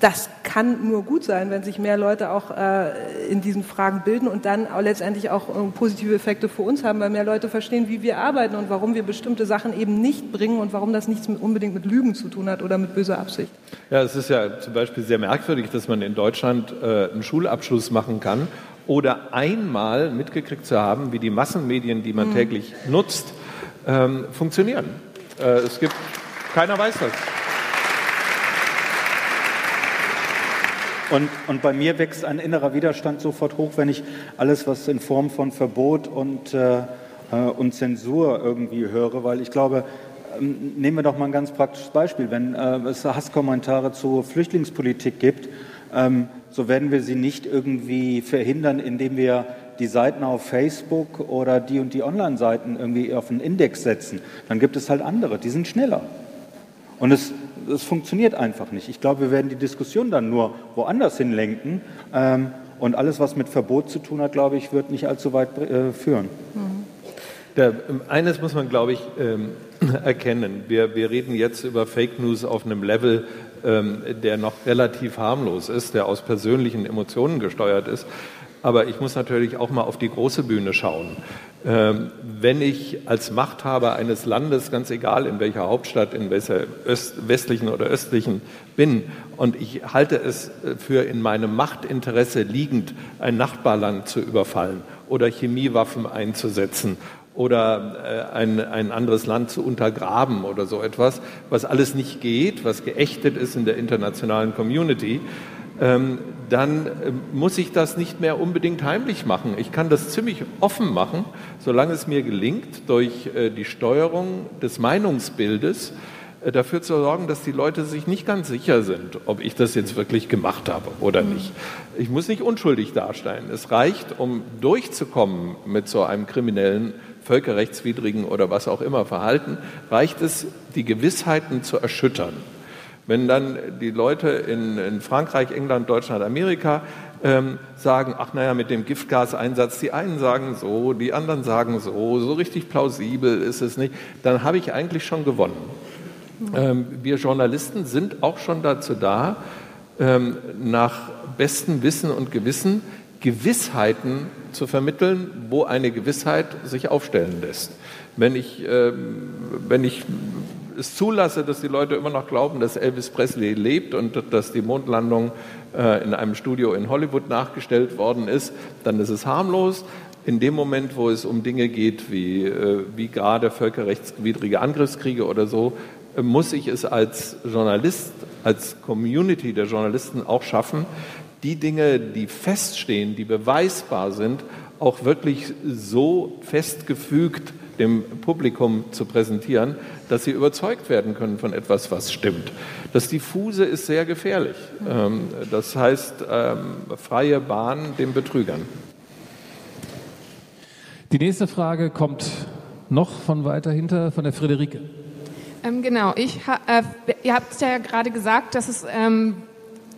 das kann nur gut sein, wenn sich mehr Leute auch äh, in diesen Fragen bilden und dann auch letztendlich auch äh, positive Effekte für uns haben, weil mehr Leute verstehen, wie wir arbeiten und warum wir bestimmte Sachen eben nicht bringen und warum das nichts mit, unbedingt mit Lügen zu tun hat oder mit böser Absicht. Ja, es ist ja zum Beispiel sehr merkwürdig, dass man in Deutschland äh, einen Schulabschluss machen kann oder einmal mitgekriegt zu haben, wie die Massenmedien, die man mhm. täglich nutzt, ähm, funktionieren. Äh, es gibt, keiner weiß das. Und, und bei mir wächst ein innerer Widerstand sofort hoch, wenn ich alles, was in Form von Verbot und, äh, äh und Zensur irgendwie höre, weil ich glaube, ähm, nehmen wir doch mal ein ganz praktisches Beispiel. Wenn äh, es Hasskommentare zur Flüchtlingspolitik gibt, ähm, so werden wir sie nicht irgendwie verhindern, indem wir die Seiten auf Facebook oder die und die Online-Seiten irgendwie auf einen Index setzen. Dann gibt es halt andere, die sind schneller. Und es, es funktioniert einfach nicht. Ich glaube, wir werden die Diskussion dann nur woanders hinlenken. Ähm, und alles, was mit Verbot zu tun hat, glaube ich, wird nicht allzu weit äh, führen. Da, ähm, eines muss man, glaube ich, ähm, erkennen. Wir, wir reden jetzt über Fake News auf einem Level, ähm, der noch relativ harmlos ist, der aus persönlichen Emotionen gesteuert ist. Aber ich muss natürlich auch mal auf die große Bühne schauen. Ähm, wenn ich als Machthaber eines Landes, ganz egal in welcher Hauptstadt, in welcher Öst, westlichen oder östlichen bin, und ich halte es für in meinem Machtinteresse liegend, ein Nachbarland zu überfallen oder Chemiewaffen einzusetzen oder äh, ein, ein anderes Land zu untergraben oder so etwas, was alles nicht geht, was geächtet ist in der internationalen Community, ähm, dann äh, muss ich das nicht mehr unbedingt heimlich machen. Ich kann das ziemlich offen machen, solange es mir gelingt, durch äh, die Steuerung des Meinungsbildes dafür zu sorgen, dass die Leute sich nicht ganz sicher sind, ob ich das jetzt wirklich gemacht habe oder mhm. nicht. Ich muss nicht unschuldig darstellen. Es reicht, um durchzukommen mit so einem kriminellen völkerrechtswidrigen oder was auch immer Verhalten, reicht es, die Gewissheiten zu erschüttern. Wenn dann die Leute in, in Frankreich, England, Deutschland, Amerika ähm, sagen, ach naja, mit dem Giftgaseinsatz, die einen sagen so, die anderen sagen so, so richtig plausibel ist es nicht, dann habe ich eigentlich schon gewonnen. Ähm, wir Journalisten sind auch schon dazu da, ähm, nach bestem Wissen und Gewissen Gewissheiten zu vermitteln, wo eine Gewissheit sich aufstellen lässt. Wenn ich, äh, wenn ich es zulasse, dass die Leute immer noch glauben, dass Elvis Presley lebt und dass die Mondlandung äh, in einem Studio in Hollywood nachgestellt worden ist, dann ist es harmlos. In dem Moment, wo es um Dinge geht, wie, äh, wie gerade völkerrechtswidrige Angriffskriege oder so, äh, muss ich es als Journalist, als Community der Journalisten auch schaffen, die Dinge, die feststehen, die beweisbar sind, auch wirklich so festgefügt dem Publikum zu präsentieren, dass sie überzeugt werden können von etwas, was stimmt. Das Diffuse ist sehr gefährlich. Ähm, das heißt, ähm, freie Bahn den Betrügern. Die nächste Frage kommt noch von weiter hinter, von der Friederike. Ähm, genau, ich, äh, ihr habt ja gerade gesagt, dass es ähm,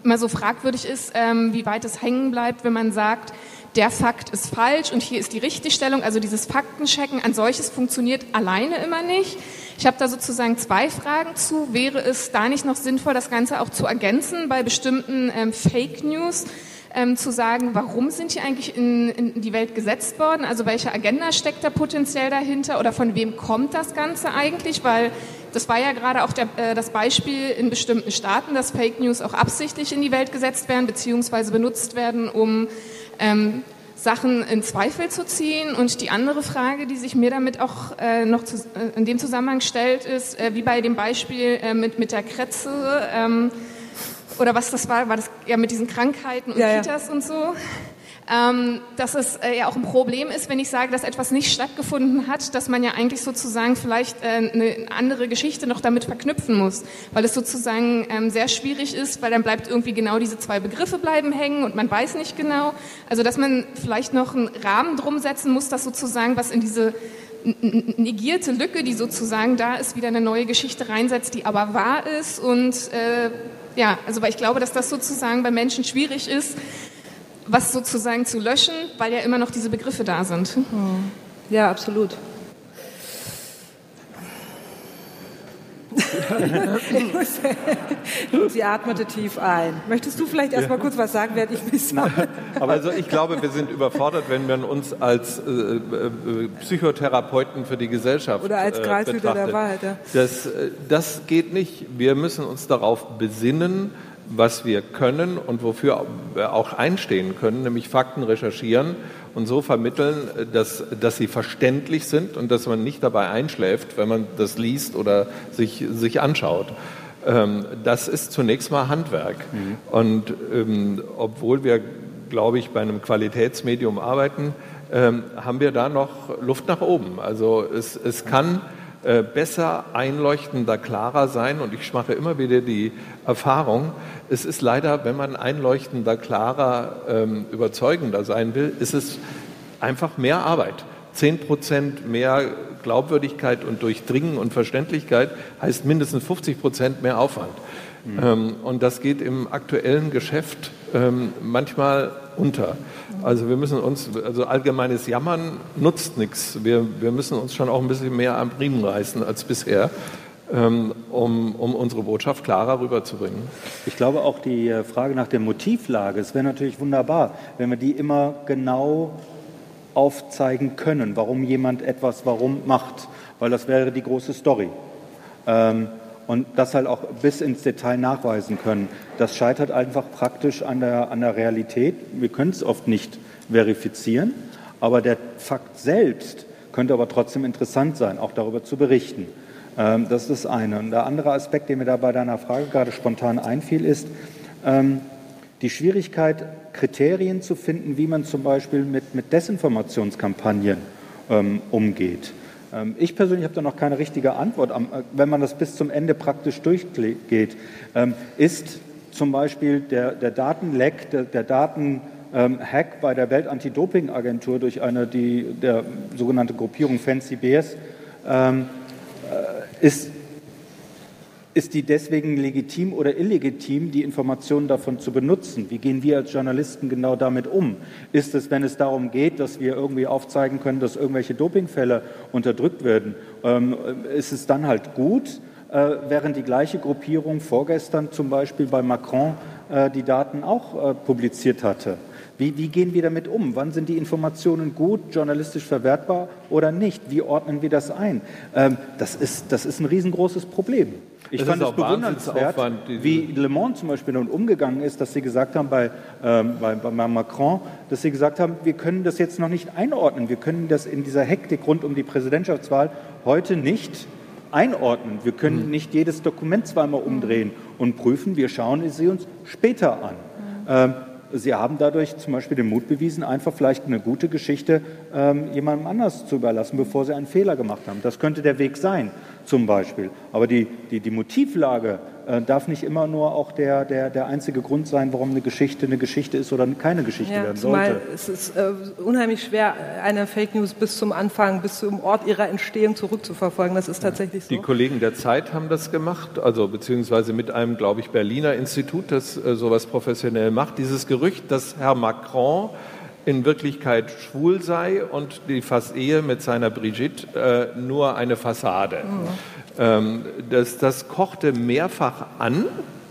immer so fragwürdig ist, ähm, wie weit es hängen bleibt, wenn man sagt, der Fakt ist falsch und hier ist die Richtigstellung. Also dieses Faktenchecken an solches funktioniert alleine immer nicht. Ich habe da sozusagen zwei Fragen zu. Wäre es da nicht noch sinnvoll, das Ganze auch zu ergänzen bei bestimmten ähm, Fake News? Ähm, zu sagen, warum sind die eigentlich in, in, die Welt gesetzt worden? Also welche Agenda steckt da potenziell dahinter oder von wem kommt das Ganze eigentlich? Weil das war ja gerade auch der, äh, das Beispiel in bestimmten Staaten, dass Fake News auch absichtlich in die Welt gesetzt werden beziehungsweise benutzt werden, um ähm, Sachen in Zweifel zu ziehen. Und die andere Frage, die sich mir damit auch äh, noch zu, äh, in dem Zusammenhang stellt, ist, äh, wie bei dem Beispiel äh, mit, mit der Kretze, ähm, oder was das war, war das ja mit diesen Krankheiten und ja, Kitas ja. und so ähm, dass es äh, ja auch ein Problem ist, wenn ich sage, dass etwas nicht stattgefunden hat, dass man ja eigentlich sozusagen vielleicht äh, eine andere Geschichte noch damit verknüpfen muss, weil es sozusagen ähm, sehr schwierig ist, weil dann bleibt irgendwie genau diese zwei Begriffe bleiben hängen und man weiß nicht genau. Also dass man vielleicht noch einen Rahmen drum setzen muss, dass sozusagen was in diese negierte Lücke, die sozusagen da ist, wieder eine neue Geschichte reinsetzt, die aber wahr ist und äh, ja, also weil ich glaube, dass das sozusagen bei Menschen schwierig ist, was sozusagen zu löschen, weil ja immer noch diese Begriffe da sind. Ja, absolut. Sie atmete tief ein. Möchtest du vielleicht erst mal kurz was sagen, während ich mich sage? Aber also ich glaube, wir sind überfordert, wenn man uns als äh, äh, Psychotherapeuten für die Gesellschaft oder als Kreishüter äh, der Wahrheit. Ja. Das, äh, das geht nicht. Wir müssen uns darauf besinnen, was wir können und wofür wir auch einstehen können, nämlich Fakten recherchieren und so vermitteln, dass, dass sie verständlich sind und dass man nicht dabei einschläft, wenn man das liest oder sich, sich anschaut. Ähm, das ist zunächst mal Handwerk. Mhm. Und ähm, obwohl wir, glaube ich, bei einem Qualitätsmedium arbeiten, ähm, haben wir da noch Luft nach oben. Also es, es kann äh, besser, einleuchtender, klarer sein. Und ich mache immer wieder die Erfahrung, es ist leider, wenn man einleuchtender, klarer, ähm, überzeugender sein will, ist es einfach mehr Arbeit. Zehn Prozent mehr Glaubwürdigkeit und Durchdringen und Verständlichkeit heißt mindestens 50 Prozent mehr Aufwand. Mhm. Und das geht im aktuellen Geschäft ähm, manchmal unter. Also wir müssen uns, also allgemeines Jammern nutzt nichts. Wir, wir müssen uns schon auch ein bisschen mehr am Riemen reißen als bisher. Ähm, um, um unsere Botschaft klarer rüberzubringen. Ich glaube auch die äh, Frage nach der Motivlage, es wäre natürlich wunderbar, wenn wir die immer genau aufzeigen können, warum jemand etwas warum macht, weil das wäre die große Story. Ähm, und das halt auch bis ins Detail nachweisen können. Das scheitert einfach praktisch an der, an der Realität. Wir können es oft nicht verifizieren, aber der Fakt selbst könnte aber trotzdem interessant sein, auch darüber zu berichten. Ähm, das ist das eine. Und der andere Aspekt, der mir da bei deiner Frage gerade spontan einfiel, ist ähm, die Schwierigkeit, Kriterien zu finden, wie man zum Beispiel mit, mit Desinformationskampagnen ähm, umgeht. Ich persönlich habe da noch keine richtige Antwort. Äh, wenn man das bis zum Ende praktisch durchgeht, ist zum Beispiel der, der Datenleck, der, der Datenhack bei der Welt-Anti-Doping-Agentur durch eine, die, der sogenannte Gruppierung Fancy Bears, ist, ist die deswegen legitim oder illegitim, die Informationen davon zu benutzen? Wie gehen wir als Journalisten genau damit um? Ist es, wenn es darum geht, dass wir irgendwie aufzeigen können, dass irgendwelche Dopingfälle unterdrückt werden, ähm, ist es dann halt gut, äh, während die gleiche Gruppierung vorgestern zum Beispiel bei Macron äh, die Daten auch äh, publiziert hatte? Wie, wie, gehen wir damit um? Wann sind die Informationen gut, journalistisch verwertbar oder nicht? Wie ordnen wir das ein? Ähm, das, ist, das ist ein riesengroßes Problem. Ich das fand es bewundernswert, wie Le Monde zum Beispiel nun umgegangen ist, dass sie gesagt haben bei, ähm, bei, bei Macron, dass sie gesagt haben, wir können das jetzt noch nicht einordnen. Wir können das in dieser Hektik rund um die Präsidentschaftswahl heute nicht einordnen. Wir können mhm. nicht jedes Dokument zweimal umdrehen und prüfen. Wir schauen sie uns später an. Ähm, Sie haben dadurch zum Beispiel den Mut bewiesen, einfach vielleicht eine gute Geschichte ähm, jemandem anders zu überlassen, bevor Sie einen Fehler gemacht haben. Das könnte der Weg sein, zum Beispiel. Aber die, die, die Motivlage äh, darf nicht immer nur auch der, der, der einzige Grund sein, warum eine Geschichte eine Geschichte ist oder keine Geschichte ja, werden sollte. Es ist äh, unheimlich schwer, eine Fake News bis zum Anfang, bis zum Ort ihrer Entstehung zurückzuverfolgen. Das ist tatsächlich so. Die Kollegen der Zeit haben das gemacht, also beziehungsweise mit einem, glaube ich, Berliner Institut, das äh, sowas professionell macht. Dieses Gerücht, dass Herr Macron in Wirklichkeit schwul sei und die Ehe mit seiner Brigitte äh, nur eine Fassade. Mhm. Ähm, das, das kochte mehrfach an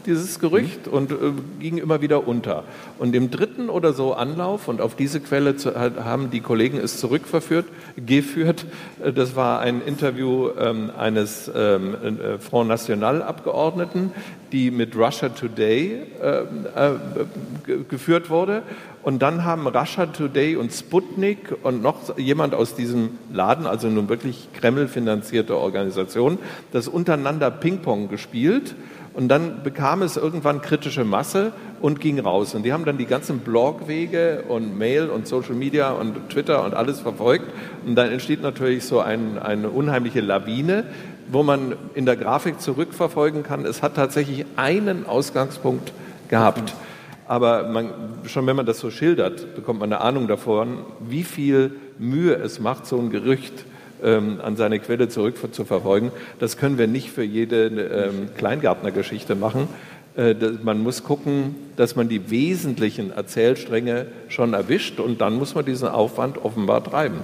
dieses Gerücht mhm. und äh, ging immer wieder unter. Und im dritten oder so Anlauf, und auf diese Quelle zu, haben die Kollegen es zurückverführt, geführt, äh, das war ein Interview ähm, eines ähm, äh, Front National Abgeordneten, die mit Russia Today äh, äh, geführt wurde. Und dann haben Russia Today und Sputnik und noch jemand aus diesem Laden, also nun wirklich Kreml-finanzierte Organisation, das untereinander Ping-Pong gespielt. Und dann bekam es irgendwann kritische Masse und ging raus. Und die haben dann die ganzen Blogwege und Mail und Social Media und Twitter und alles verfolgt. Und dann entsteht natürlich so ein, eine unheimliche Lawine, wo man in der Grafik zurückverfolgen kann. Es hat tatsächlich einen Ausgangspunkt gehabt. Aber man, schon wenn man das so schildert, bekommt man eine Ahnung davon, wie viel Mühe es macht, so ein Gerücht ähm, an seine Quelle zurückzuverfolgen. Das können wir nicht für jede ähm, Kleingärtnergeschichte machen. Äh, man muss gucken, dass man die wesentlichen Erzählstränge schon erwischt und dann muss man diesen Aufwand offenbar treiben.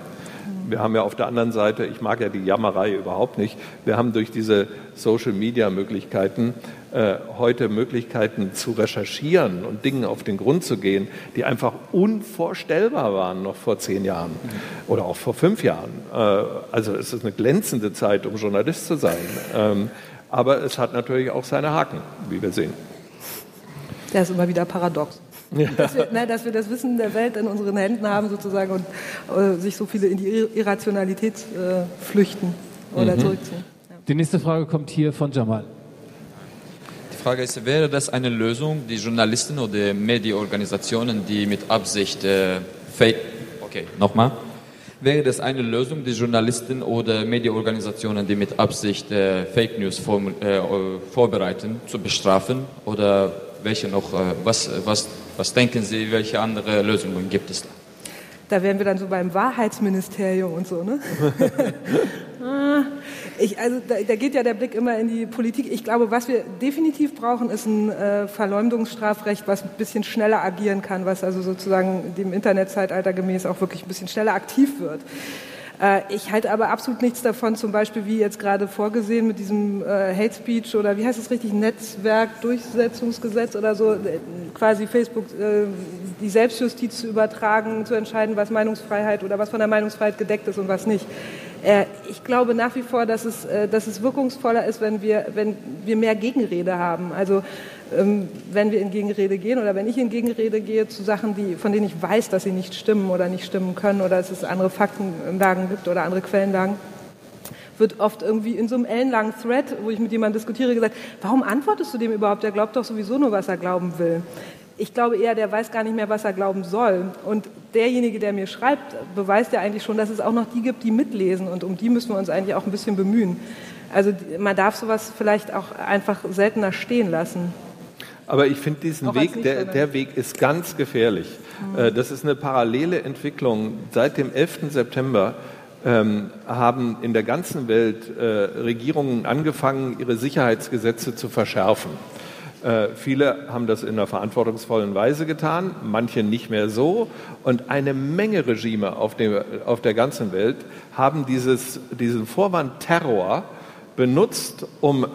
Wir haben ja auf der anderen Seite, ich mag ja die Jammerei überhaupt nicht, wir haben durch diese Social-Media-Möglichkeiten äh, heute Möglichkeiten zu recherchieren und Dingen auf den Grund zu gehen, die einfach unvorstellbar waren noch vor zehn Jahren oder auch vor fünf Jahren. Äh, also es ist eine glänzende Zeit, um Journalist zu sein. Ähm, aber es hat natürlich auch seine Haken, wie wir sehen. Der ist immer wieder paradox. Ja. Dass, wir, ne, dass, wir, das Wissen der Welt in unseren Händen haben sozusagen und äh, sich so viele in die Irrationalität äh, flüchten oder mhm. zurückziehen. Ja. Die nächste Frage kommt hier von Jamal. Die Frage ist, wäre das eine Lösung, die Journalisten oder Medienorganisationen, die mit Absicht äh, Fake... Okay, nochmal. Wäre das eine Lösung, die Journalisten oder Medienorganisationen, die mit Absicht äh, Fake News vor, äh, vorbereiten, zu bestrafen? Oder welche noch, äh, was, was, was denken Sie, welche andere Lösungen gibt es da? Da wären wir dann so beim Wahrheitsministerium und so, ne? Ich, also da, da, geht ja der Blick immer in die Politik. Ich glaube, was wir definitiv brauchen, ist ein äh, Verleumdungsstrafrecht, was ein bisschen schneller agieren kann, was also sozusagen dem Internetzeitalter gemäß auch wirklich ein bisschen schneller aktiv wird. Äh, ich halte aber absolut nichts davon, zum Beispiel wie jetzt gerade vorgesehen mit diesem äh, Hate Speech oder wie heißt es richtig, Netzwerkdurchsetzungsgesetz oder so, äh, quasi Facebook die Selbstjustiz zu übertragen, zu entscheiden, was Meinungsfreiheit oder was von der Meinungsfreiheit gedeckt ist und was nicht. Äh, ich glaube nach wie vor, dass es, äh, dass es wirkungsvoller ist, wenn wir, wenn wir mehr Gegenrede haben. Also ähm, wenn wir in Gegenrede gehen oder wenn ich in Gegenrede gehe zu Sachen, die, von denen ich weiß, dass sie nicht stimmen oder nicht stimmen können oder dass es andere Faktenlagen gibt oder andere Quellenlagen wird oft irgendwie in so einem ellenlangen Thread, wo ich mit jemandem diskutiere, gesagt, warum antwortest du dem überhaupt? Der glaubt doch sowieso nur, was er glauben will ich glaube eher, der weiß gar nicht mehr, was er glauben soll. Und derjenige, der mir schreibt, beweist ja eigentlich schon, dass es auch noch die gibt, die mitlesen. Und um die müssen wir uns eigentlich auch ein bisschen bemühen. Also man darf sowas vielleicht auch einfach seltener stehen lassen. Aber ich finde diesen Weg, der, der, Weg ist ganz gefährlich. Mhm. Das ist eine parallele Entwicklung. Seit dem 11. September ähm, haben in der ganzen Welt äh, Regierungen angefangen, ihre Sicherheitsgesetze zu verschärfen. Äh, viele haben das in einer verantwortungsvollen Weise getan, manche nicht mehr so. Und eine Menge Regime auf, dem, auf der ganzen Welt haben dieses, diesen Vorwand Terror benutzt, um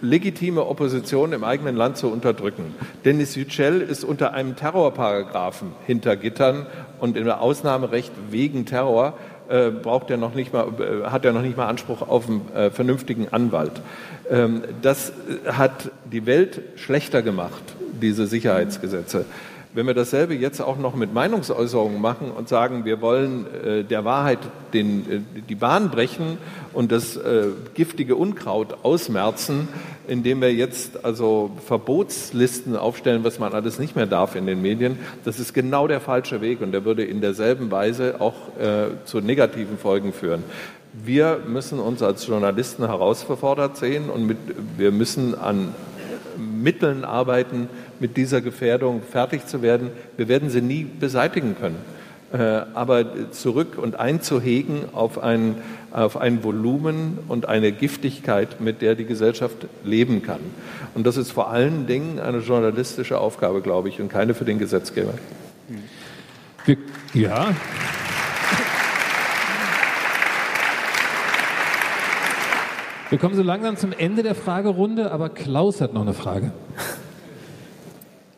legitime Opposition im eigenen Land zu unterdrücken. Denis Yücel ist unter einem Terrorparagraphen hinter Gittern und im Ausnahmerecht wegen Terror äh, braucht er noch nicht mal, äh, hat er noch nicht mal Anspruch auf einen äh, vernünftigen Anwalt. Ähm, das hat die Welt schlechter gemacht, diese Sicherheitsgesetze. Wenn wir dasselbe jetzt auch noch mit Meinungsäußerungen machen und sagen, wir wollen äh, der Wahrheit den, äh, die Bahn brechen und das äh, giftige Unkraut ausmerzen, indem wir jetzt also Verbotslisten aufstellen, was man alles nicht mehr darf in den Medien, das ist genau der falsche Weg und der würde in derselben Weise auch äh, zu negativen Folgen führen. Wir müssen uns als Journalisten herausgefordert sehen und mit, wir müssen an Mitteln arbeiten, mit dieser Gefährdung fertig zu werden. Wir werden sie nie beseitigen können. Äh, aber zurück und einzuhegen auf ein, auf ein Volumen und eine Giftigkeit, mit der die Gesellschaft leben kann. Und das ist vor allen Dingen eine journalistische Aufgabe, glaube ich, und keine für den Gesetzgeber. Ja. Wir kommen so langsam zum Ende der Fragerunde, aber Klaus hat noch eine Frage.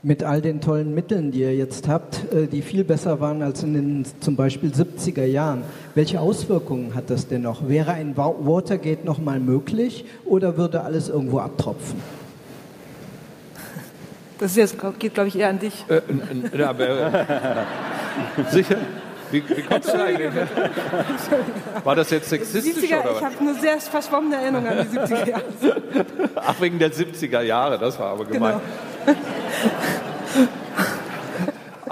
Mit all den tollen Mitteln, die ihr jetzt habt, äh, die viel besser waren als in den zum Beispiel 70er Jahren, welche Auswirkungen hat das denn noch? Wäre ein Watergate noch mal möglich oder würde alles irgendwo abtropfen? Das jetzt, geht, glaube ich, eher an dich. Äh, äh, aber, äh, sicher? Wie, wie kommst du eigentlich? War das jetzt sexistisch 70er, oder was? Ich habe eine sehr verschwommene Erinnerung an die 70er Jahre. Ach, wegen der 70er Jahre, das war aber gemein. Genau.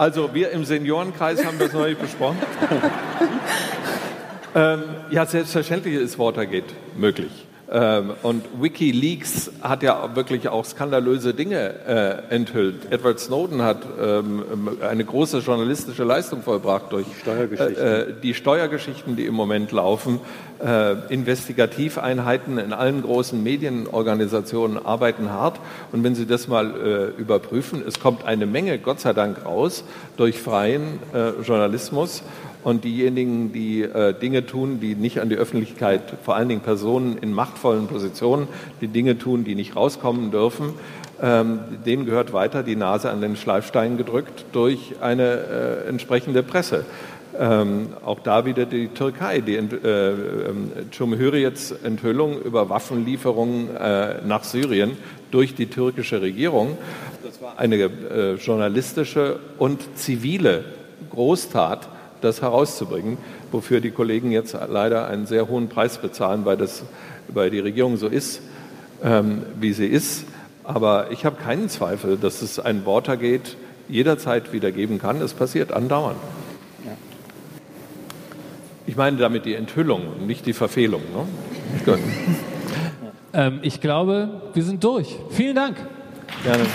Also wir im Seniorenkreis haben das neulich besprochen. ähm, ja, selbstverständlich ist Watergate möglich. Ähm, und WikiLeaks hat ja wirklich auch skandalöse Dinge äh, enthüllt. Edward Snowden hat ähm, eine große journalistische Leistung vollbracht durch Steuergeschichten. Äh, äh, die Steuergeschichten, die im Moment laufen. Investigativeinheiten in allen großen Medienorganisationen arbeiten hart. Und wenn Sie das mal überprüfen, es kommt eine Menge, Gott sei Dank, raus durch freien Journalismus. Und diejenigen, die äh, Dinge tun, die nicht an die Öffentlichkeit, vor allen Dingen Personen in machtvollen Positionen, die Dinge tun, die nicht rauskommen dürfen, ähm, denen gehört weiter die Nase an den Schleifstein gedrückt durch eine äh, entsprechende Presse. Ähm, auch da wieder die Türkei, die äh, ähm, Cumhuriyets Enthüllung über Waffenlieferungen äh, nach Syrien durch die türkische Regierung. Das war eine äh, journalistische und zivile Großtat, das herauszubringen, wofür die Kollegen jetzt leider einen sehr hohen Preis bezahlen, weil, das, weil die Regierung so ist, ähm, wie sie ist. Aber ich habe keinen Zweifel, dass es ein Watergate jederzeit wieder geben kann. Es passiert andauernd. Ich meine damit die Enthüllung, nicht die Verfehlung. Ne? Gut. Ähm, ich glaube, wir sind durch. Vielen Dank. Gerne.